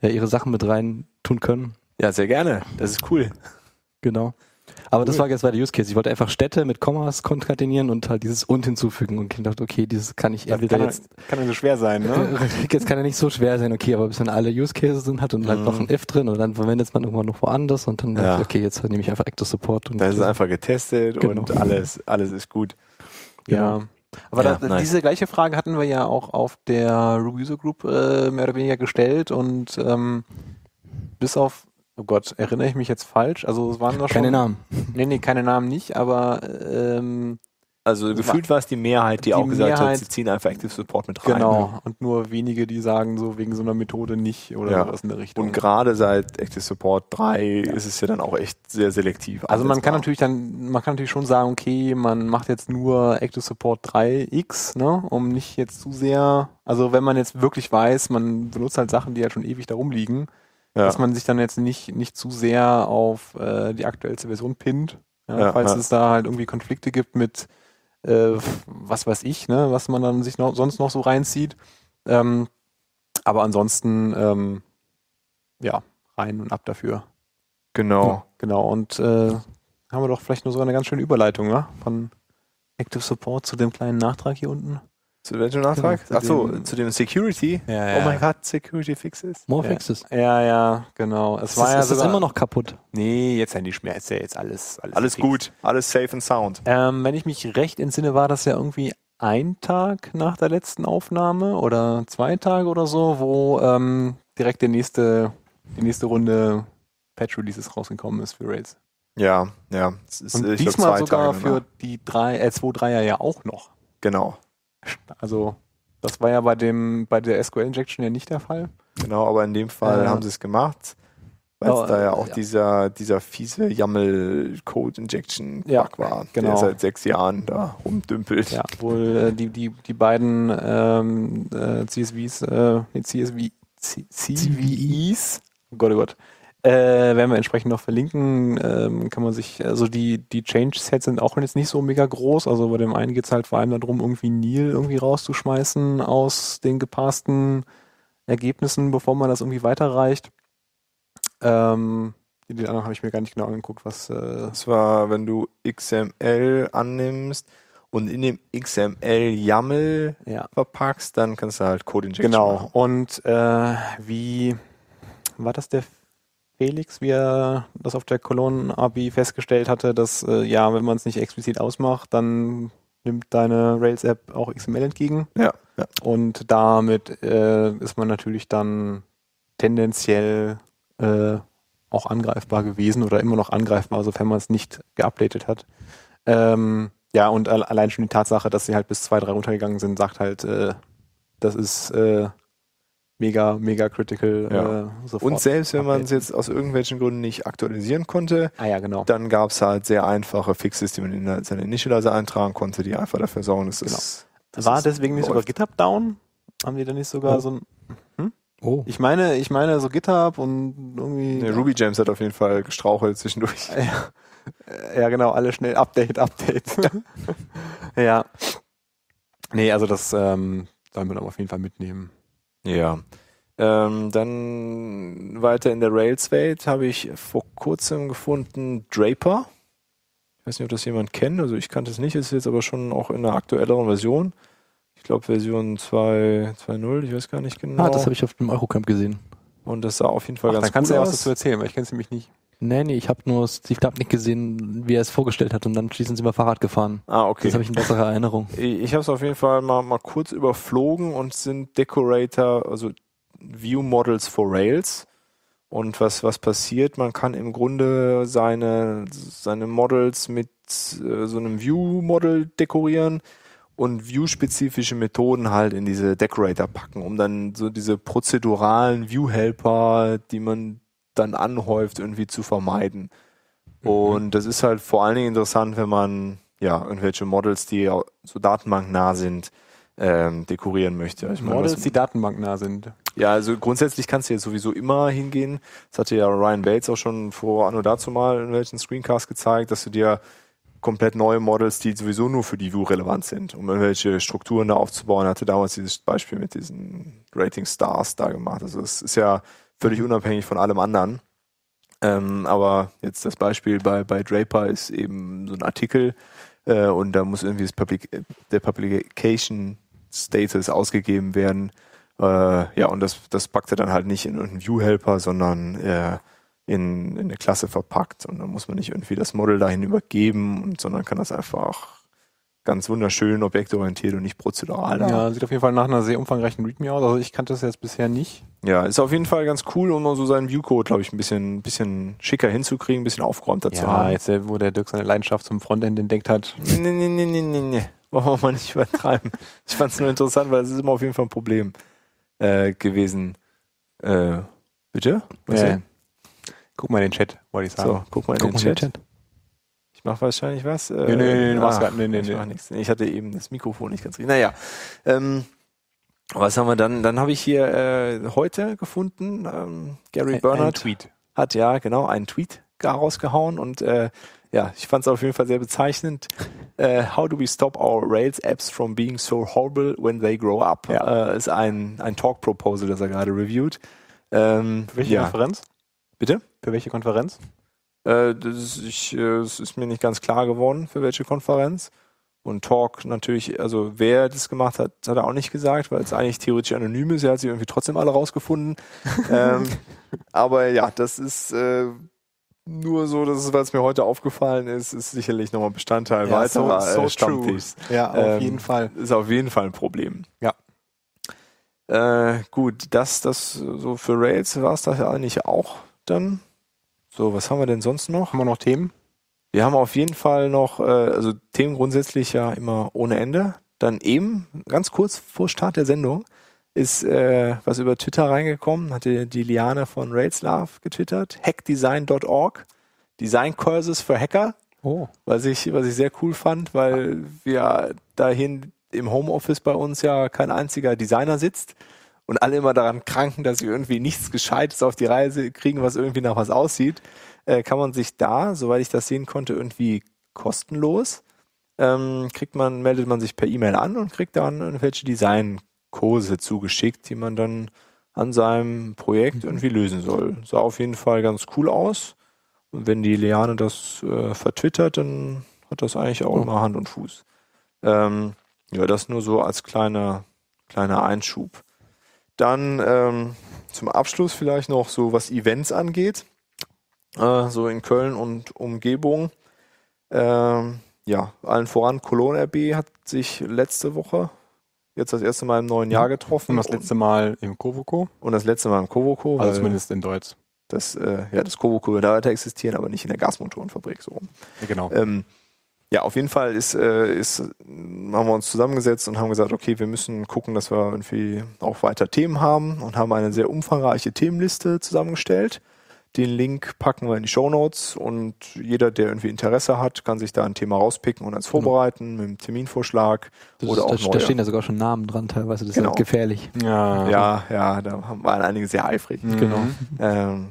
ja, ihre Sachen mit rein tun können. Ja, sehr gerne. Das ist cool. Genau. Aber das war jetzt war der Use Case. Ich wollte einfach Städte mit Kommas konkatenieren und halt dieses und hinzufügen und ich dachte, okay, dieses kann ich Das entweder kann, jetzt kann ja so schwer sein, ne? *laughs* Jetzt kann ja nicht so schwer sein, okay, aber bis dann alle Use Cases sind hat und halt Mhm. noch ein if drin und dann verwendet man irgendwann noch woanders und dann, Ja. dachte ich, okay, jetzt nehme ich einfach Active Support und Das ist einfach getestet Genau. und alles, alles ist gut. Ja. Aber Ja, da, nice. diese gleiche Frage hatten wir ja auch auf der Ruby User Group äh, mehr oder weniger gestellt und ähm, bis auf, oh Gott, erinnere ich mich jetzt falsch? Also es waren noch keine schon, Namen. *laughs* Nee, nee, keine Namen nicht, aber ähm, Also gefühlt war es die Mehrheit, die, Die auch gesagt Mehrheit- hat, sie ziehen einfach Active Support mit rein. genau. Und nur wenige, die sagen so wegen so einer Methode nicht oder Ja. sowas in der Richtung. Und gerade seit Active Support 3 ist es ja dann auch echt sehr selektiv. Also man kann natürlich dann, man kann natürlich schon sagen, okay, man macht jetzt nur Active Support 3x, ne, um nicht jetzt zu sehr, also wenn man jetzt wirklich weiß, man benutzt halt Sachen, die halt schon ewig da rumliegen, ja. dass man sich dann jetzt nicht, nicht zu sehr auf äh, die aktuellste Version pinnt, ja, falls es da halt irgendwie Konflikte gibt mit äh, was weiß ich, ne, was man dann sich noch, sonst noch so reinzieht. Ähm, aber ansonsten, ähm, ja, rein und ab dafür. genau. Genau, und äh, haben wir doch vielleicht nur so eine ganz schöne Überleitung, ne? Von Active Support zu dem kleinen Nachtrag hier unten. Zu welchem Nachtrag? Genau, Achso, zu dem Security. Ja, Oh mein Gott, Security Fixes. More Ja. Fixes. Ja, ja, genau. Es Es war ist, ja ist immer noch kaputt. Nee, jetzt ja nicht mehr. Ist ja jetzt alles. Alles, Alles gut, alles safe and sound. Ähm, wenn ich mich recht entsinne, war das ja irgendwie ein Tag nach der letzten Aufnahme oder zwei Tage oder so, wo ähm, direkt der nächste, die nächste Runde Patch Releases rausgekommen ist für Rails. Ja, ja. Ist, Und glaub, diesmal zwei sogar Tage für die drei, äh, 2.3er ja auch noch. Genau, Also das war ja bei dem bei der SQL Injection ja nicht der Fall. genau, aber in dem Fall Äh, haben sie es gemacht. Weil es da ja auch ja. dieser, dieser fiese YAML-Code-Injection-Bug Ja, war, genau. der seit sechs Jahren da rumdümpelt. Ja, wohl äh, die die die beiden ähm, äh, CSVs, äh, CSV C CVEs, oh Gott, oh Gott, äh, werden wir entsprechend noch verlinken. Ähm, kann man sich, also die die Change-Sets sind auch jetzt nicht so mega groß. Also bei dem einen geht es halt vor allem darum, irgendwie Nil irgendwie rauszuschmeißen aus den gepassten Ergebnissen, bevor man das irgendwie weiterreicht. Ähm, die, anderen habe ich mir gar nicht genau angeguckt, was äh, Das war, wenn du XML annimmst und in dem XML YAML ja. verpackst, dann kannst du halt Code Injection Genau. machen. Und äh, wie war das der Felix, wie er das auf der Cologne-ABI festgestellt hatte, dass äh, ja, wenn man es nicht explizit ausmacht, dann nimmt deine Rails-App auch XML entgegen. Ja, ja. Und damit äh, ist man natürlich dann tendenziell äh, auch angreifbar gewesen oder immer noch angreifbar, sofern man es nicht geupdatet hat. Ähm, ja, und al- allein schon die Tatsache, dass sie halt bis 2.3 runtergegangen sind, sagt halt, äh, das ist äh, mega, mega critical. Ja. Äh, sofort Und selbst wenn man es jetzt aus irgendwelchen Gründen nicht aktualisieren konnte, Ah ja, genau. dann gab es halt sehr einfache Fixes, die man in seine Initializer eintragen konnte, die einfach dafür sorgen, dass es das War deswegen nicht sogar. GitHub down? Haben die da nicht sogar Oh. so ein. Oh. Ich meine, ich meine so GitHub und irgendwie. Nee, Ruby James hat auf jeden Fall gestrauchelt zwischendurch. *laughs* Ja, ja, genau, alle schnell Update, Update. *laughs* *laughs* ja. Nee, also das ähm, sollen wir dann auf jeden Fall mitnehmen. Ja. Ähm, dann weiter in der Rails-Welt habe ich vor kurzem gefunden Draper. Ich weiß nicht, ob das jemand kennt, also ich kannte es nicht, ist jetzt aber schon auch in einer aktuelleren Version. Ich glaube Version 2.0, ich weiß gar nicht genau. Ah, das habe ich auf dem Eurocamp gesehen. Und das sah auf jeden Fall Ach, ganz da kannst du ja was aus. dazu erzählen, weil ich kenne es nämlich nicht. Nee, nee, ich habe nur Steve Dubnik gesehen, wie er es vorgestellt hat und dann schließlich sind wir Fahrrad gefahren. Ah, okay. Das habe ich in besserer Erinnerung. *laughs* Ich habe es auf jeden Fall mal, mal kurz überflogen und sind Decorator, also View Models for Rails. Und was, was passiert? Man kann im Grunde seine, seine Models mit äh, so einem View-Model dekorieren und View-spezifische Methoden halt in diese Decorator packen, um dann so diese prozeduralen View-Helper, die man dann anhäuft, irgendwie zu vermeiden. Und das ist halt vor allen Dingen interessant, wenn man ja irgendwelche Models, die so datenbanknah sind, ähm, dekorieren möchte. Ich meine, Models, die datenbanknah sind. ja, also grundsätzlich kannst du jetzt sowieso immer hingehen. Das hatte ja Ryan Bates auch schon vor Anno dazu mal in welchen Screencast gezeigt, dass du dir komplett neue Models, die sowieso nur für die View relevant sind, um irgendwelche Strukturen da aufzubauen. Er hatte damals dieses Beispiel mit diesen Rating Stars da gemacht. Also es ist ja völlig unabhängig von allem anderen. Ähm, aber jetzt das Beispiel bei, bei Draper ist eben so ein Artikel äh, und da muss irgendwie das Public, der Publication Status ausgegeben werden. Äh, ja, und das, das packt er dann halt nicht in irgendeinen View-Helper, sondern äh, in, in eine Klasse verpackt. Und dann muss man nicht irgendwie das Model dahin übergeben, und, sondern kann das einfach ganz wunderschön objektorientiert und nicht prozedural da. Ja, sieht auf jeden Fall nach einer sehr umfangreichen README aus. Also ich kannte das jetzt bisher nicht. Ja, ist auf jeden Fall ganz cool, um so seinen Viewcode, glaube ich, ein bisschen, ein bisschen schicker hinzukriegen, ein bisschen aufgeräumter zu Ja, haben. jetzt, äh, wo der Dirk seine Leidenschaft zum Frontend entdeckt hat. Nee, nee, nee, nee, nee, nee. *laughs* Wollen wir mal nicht übertreiben. Ich fand es nur interessant, weil es ist immer auf jeden Fall ein Problem äh, gewesen. Äh, bitte? Was Äh, denn? guck mal in den Chat, wollte ich sagen. so, guck mal in Guck den mal Chat. den Chat. Ich mache wahrscheinlich was. Äh, Nee, nee, nee, du machst grad- nee, nee, ich nee. mach nichts. Ich hatte eben das Mikrofon nicht ganz richtig. Naja. Ähm, was haben wir dann? Dann habe ich hier äh, heute gefunden, ähm, Gary Ein- ein Bernard Tweet. hat ja genau einen Tweet gar rausgehauen und äh, ja, ich fand es auf jeden Fall sehr bezeichnend. Äh, How do we stop our Rails apps from being so horrible when they grow up? Ja. Äh, ist ein, ein Talk-Proposal, das er gerade reviewt. Ähm, Für welche ja, Konferenz? bitte? Für welche Konferenz? Äh, das, ist, ich, äh, es ist mir nicht ganz klar geworden, für welche Konferenz. Und Talk natürlich, also wer das gemacht hat, hat er auch nicht gesagt, weil es eigentlich theoretisch anonym ist. Er hat sie irgendwie trotzdem alle rausgefunden. *laughs* ähm, aber ja, das ist äh, nur so, dass es, es mir heute aufgefallen ist, ist sicherlich nochmal Bestandteil Ja, weiterer so- so äh, Stammtischs. Ja, auf Ähm, jeden Fall. Ist auf jeden Fall ein Problem. Ja. Äh, gut, das, das so für Rails war es das ja eigentlich auch dann. So, was haben wir denn sonst noch? Haben wir noch Themen? Wir haben auf jeden Fall noch, äh, also Themen grundsätzlich ja immer ohne Ende. Dann eben, ganz kurz vor Start der Sendung, ist äh, was über Twitter reingekommen, hatte die Liane von Railslav getwittert, hackdesign.org, Design Courses für Hacker, Oh. was ich, was ich sehr cool fand, weil wir dahin im Homeoffice bei uns ja kein einziger Designer sitzt und alle immer daran kranken, dass sie irgendwie nichts Gescheites auf die Reise kriegen, was irgendwie nach was aussieht, äh, kann man sich da, soweit ich das sehen konnte, irgendwie kostenlos, ähm, kriegt man, meldet man sich per E-Mail an und kriegt dann irgendwelche Designkurse zugeschickt, die man dann an seinem Projekt irgendwie lösen soll. Sah auf jeden Fall ganz cool aus. Und wenn die Liane das äh, vertwittert, dann hat das eigentlich auch Oh. immer Hand und Fuß. Ähm, ja, das nur so als kleiner, kleiner Einschub. Dann ähm, zum Abschluss vielleicht noch so, was Events angeht. Äh, so in Köln und Umgebung. Ähm, ja, allen voran Cologne RB hat sich letzte Woche jetzt das erste Mal im neuen Jahr getroffen. Und das letzte Mal im Kovoko. und das letzte Mal im Kowoko. Also zumindest in Deutsch. das, äh, ja, das Kowoko wird da weiter existieren, aber nicht in der Gasmotorenfabrik so rum. Ja, genau. Ähm, ja, auf jeden Fall ist, äh, ist, haben wir uns zusammengesetzt und haben gesagt, okay, wir müssen gucken, dass wir irgendwie auch weiter Themen haben und haben eine sehr umfangreiche Themenliste zusammengestellt. Den Link packen wir in die Show Notes und jeder, der irgendwie Interesse hat, kann sich da ein Thema rauspicken und als vorbereiten mit einem Terminvorschlag Das, oder auch da, neue. da stehen ja sogar schon Namen dran teilweise. Das Genau. ist halt gefährlich. Ja. ja, ja, da waren einige sehr eifrig. Mhm. Genau. Ähm,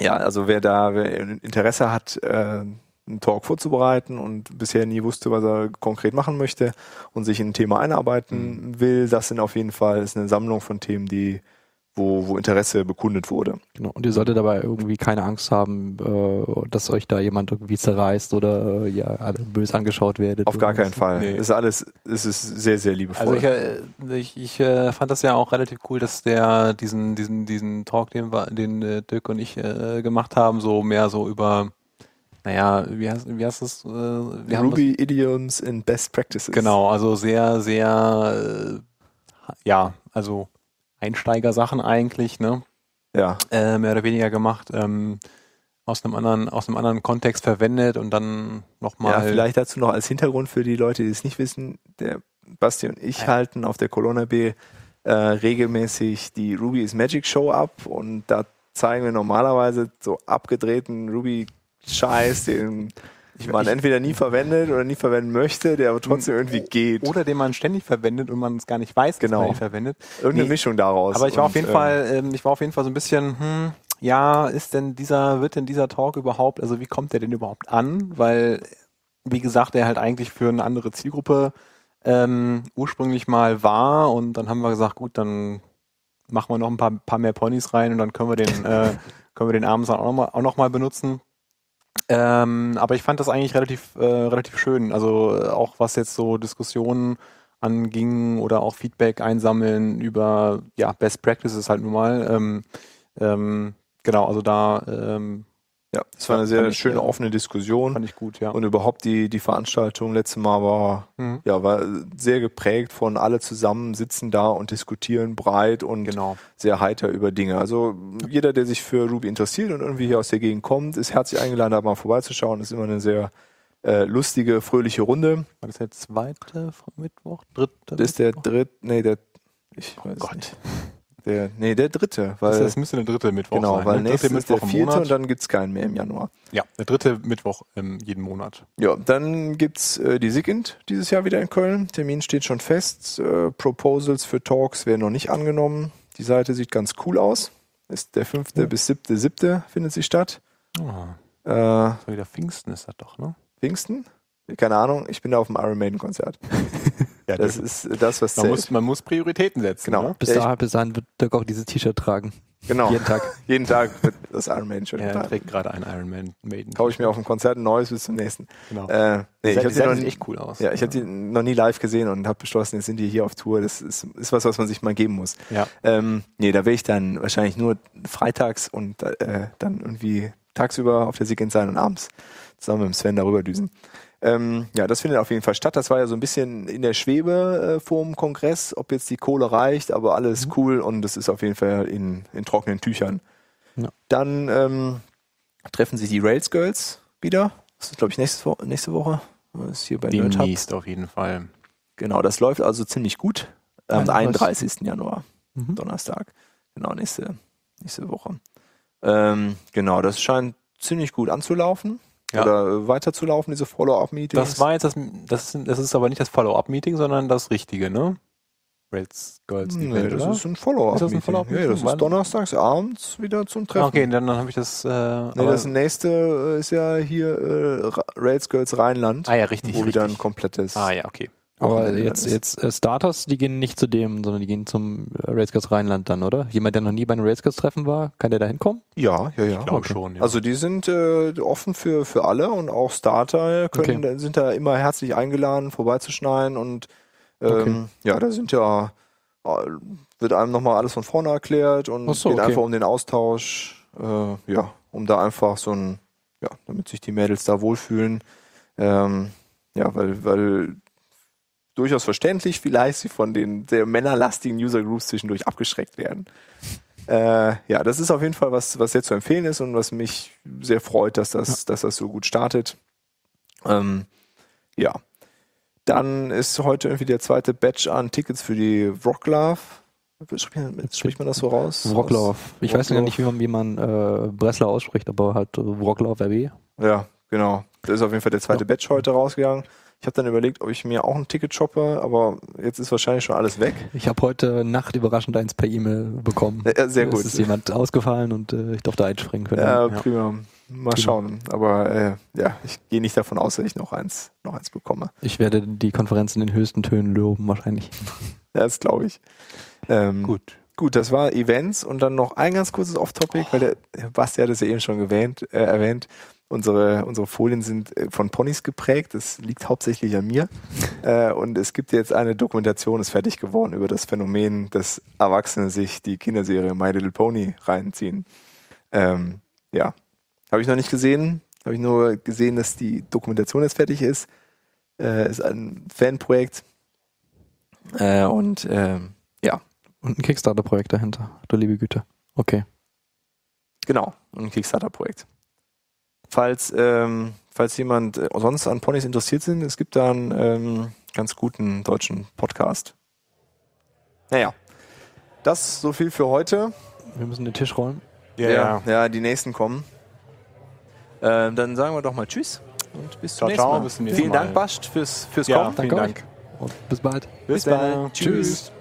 ja, also wer da wer Interesse hat, äh, einen Talk vorzubereiten und bisher nie wusste, was er konkret machen möchte und sich in ein Thema einarbeiten will, das sind auf jeden Fall ist eine Sammlung von Themen, die wo, wo Interesse bekundet wurde. Genau. Und ihr solltet dabei irgendwie keine Angst haben, äh, dass euch da jemand irgendwie zerreißt oder äh, ja, böse angeschaut werdet. Auf gar keinen. Fall. Nee. Es ist alles, es ist sehr, sehr liebevoll. Also ich, äh, ich, ich äh, fand das ja auch relativ cool, dass der diesen diesen diesen Talk, den den äh, Dirk und ich äh, gemacht haben, so mehr so über, naja, wie heißt wie heißt das? Äh, wir Ruby Idioms and Best Practices. das, genau, also sehr sehr äh, ja, also Einsteigersachen eigentlich, ne? Ja, Äh, mehr oder weniger gemacht. Ähm, aus einem anderen, aus einem anderen Kontext verwendet und dann nochmal. ja, vielleicht dazu noch als Hintergrund für die Leute, die es nicht wissen, der Basti und ich Ja. halten auf der Colonna B äh, regelmäßig die Ruby is Magic Show ab und da zeigen wir normalerweise so abgedrehten Ruby-Scheiß, den man entweder nie verwendet oder nie verwenden möchte, der aber trotzdem irgendwie geht. Oder den man ständig verwendet und man es gar nicht weiß, dass Genau. man ihn verwendet. Irgendeine Nee, Mischung daraus. Aber ich war Und, auf jeden ähm, Fall, ähm, ich war auf jeden Fall so ein bisschen, hm, ja, ist denn dieser, wird denn dieser Talk überhaupt, also wie kommt der denn überhaupt an? Weil, wie gesagt, er halt eigentlich für eine andere Zielgruppe ähm, ursprünglich mal war und dann haben wir gesagt, gut, dann machen wir noch ein paar, paar mehr Ponys rein und dann können wir den, äh, *laughs* können wir den abends auch nochmal auch noch mal benutzen. Ähm, aber ich fand das eigentlich relativ, äh, relativ schön. Also äh, auch was jetzt so Diskussionen anging oder auch Feedback einsammeln über ja, Best Practices halt nun mal. Ähm, ähm, genau, also da ähm, Ja, es war eine sehr schöne offene Diskussion. fand ich gut, ja. Und überhaupt die, die Veranstaltung letztes Mal war, Mhm. ja, war sehr geprägt von alle zusammen sitzen da und diskutieren breit und Genau. sehr heiter über Dinge. Also jeder, der sich für Ruby interessiert und irgendwie hier aus der Gegend kommt, ist herzlich eingeladen, da mal vorbeizuschauen. Das ist immer eine sehr äh, lustige, fröhliche Runde. War das der zweite Mittwoch? Dritte? Das ist der dritte, nee, der, ich weiß Oh Gott. nicht. Der, nee, der dritte, weil, Das, das müsste der dritte Mittwoch genau, sein. weil ne? nächstes ist der vierte Monat. und dann gibt's keinen mehr im Januar. ja, der dritte Mittwoch ähm, jeden Monat. Ja, dann gibt's äh, die SIGINT dieses Jahr wieder in Köln. Termin steht schon fest. Äh, Proposals für Talks werden noch nicht angenommen. Die Seite sieht ganz cool aus. Ist der fünfte Ja. bis siebte, siebte findet sie statt. Ah, Äh, wieder Pfingsten ist das doch, ne? Pfingsten? Keine Ahnung, ich bin da auf dem Iron Maiden Konzert. *laughs* Ja, Das ist das, was man, zählt. muss, man muss Prioritäten setzen. Genau. Ne? Bis, Ja, dahin, bis dahin wird Dirk auch dieses T-Shirt tragen. genau. Jeden Tag. *laughs* Jeden Tag wird das Iron Maiden Shirt Er getragen. trägt gerade ein Iron Man Maiden. Kaufe ich mir auf dem Konzert ein neues bis zum nächsten. Genau. Äh, nee, ich die habe sie noch sieht nie, echt cool aus. ja, ich habe die noch nie live gesehen und habe beschlossen, jetzt sind die hier auf Tour. Das ist, ist was, was man sich mal geben muss. Ja. Ähm, nee, da werde ich dann wahrscheinlich nur freitags und äh, dann irgendwie tagsüber auf der Sigint sein und abends zusammen mit dem Sven darüber düsen. Ähm, ja, das findet auf jeden Fall statt. Das war ja so ein bisschen in der Schwebe äh, vor dem Kongress, ob jetzt die Kohle reicht, aber alles cool und das ist auf jeden Fall in, in trockenen Tüchern. Ja. Dann ähm, treffen sich die Rails Girls wieder. Das ist, glaube ich, nächste, Wo nächste Woche. Das ist hier bei. Demnächst auf jeden Fall. Genau, das läuft also ziemlich gut. Am 31. 31. Januar. Mhm. Donnerstag. Genau, nächste, nächste Woche. Ähm, genau, das scheint ziemlich gut anzulaufen. Ja. Oder weiterzulaufen, diese Follow-up-Meetings. Das war jetzt das, das, ist- das ist aber nicht das Follow-up-Meeting, sondern das richtige, ne? Rails Girls Nee, Event, das oder? ist ein Follow-up. Ist das ein Follow-up-Meeting? Ja, das ist donnerstags abends wieder zum Treffen. Okay, dann, dann habe ich das. Äh, Nee, das nächste äh, ist ja hier äh, Rails Girls Rheinland, ah ja, richtig. wo richtig. wieder ein komplettes. ah ja, okay. Aber jetzt, jetzt äh, Starters, die gehen nicht zu dem, sondern die gehen zum äh, Railscast Rheinland dann, oder? Jemand, der noch nie bei einem Railscast-Treffen war, kann der da hinkommen? Ja, ja, ja. Ich glaube okay. schon. Ja. Also die sind äh, offen für, für alle und auch Starter können, sind da immer herzlich eingeladen, vorbeizuschneiden und ähm, Okay. ja, da sind ja äh, wird einem nochmal alles von vorne erklärt und so, geht okay. einfach um den Austausch, äh, ja, um da einfach so ein, ja, damit sich die Mädels da wohlfühlen. Ähm, ja, weil, weil durchaus verständlich vielleicht sie von den sehr männerlastigen User Groups zwischendurch abgeschreckt werden. Äh, ja, das ist auf jeden Fall was, was sehr zu empfehlen ist und was mich sehr freut, dass das, dass das so gut startet. Ähm, ja. Dann ist heute irgendwie der zweite Batch an Tickets für die Wroclaw. Spricht man, spricht man das so raus? Wroclaw. Ich weiß gar Wroclaw. nicht, wie man, wie man äh, Breslau ausspricht, aber halt äh, Wroclaw RB. Ja, genau. Das ist auf jeden Fall der zweite Batch heute rausgegangen. Ich habe dann überlegt, ob ich mir auch ein Ticket shoppe, aber jetzt ist wahrscheinlich schon alles weg. Ich habe heute Nacht überraschend eins per E-Mail bekommen. Ja, sehr gut. Es ist jemand ausgefallen und äh, ich durfte einspringen können. Ja, Ja. prima. Mal Prima. schauen. Aber äh, ja, ich gehe nicht davon aus, dass ich noch eins, noch eins bekomme. Ich werde die Konferenz in den höchsten Tönen loben, wahrscheinlich. Ja, das glaube ich. Ähm, Gut. gut, das war Events und dann noch ein ganz kurzes Off-Topic, weil der Basti hat es ja eben schon erwähnt. Äh, erwähnt. Unsere, unsere Folien sind äh, von Ponys geprägt. Das liegt hauptsächlich an mir. äh, und es gibt jetzt eine Dokumentation, ist fertig geworden, über das Phänomen, dass Erwachsene sich die Kinderserie My Little Pony reinziehen. Ähm, ja, habe ich noch nicht gesehen. Habe ich nur gesehen, dass die Dokumentation jetzt fertig ist. Äh, ist ein Fanprojekt. Äh, und ähm, ja, Und ein Kickstarter-Projekt dahinter. Du liebe Güte. Okay. Genau, ein Kickstarter-Projekt. Falls, ähm, falls jemand äh, sonst an Ponys interessiert sind, es gibt da einen ähm, ganz guten deutschen Podcast. Naja, das so viel für heute. Wir müssen den Tisch räumen. ja, ja die nächsten kommen. Ähm, dann sagen wir doch mal Tschüss und bis Ciao, zum nächsten ciao, Mal. bis nächsten Vielen Mal. Dank, Bast, fürs, fürs Ja, Kommen. vielen Danke Dank. Und bis bald. Bis dann. bald. Tschüss. Tschüss.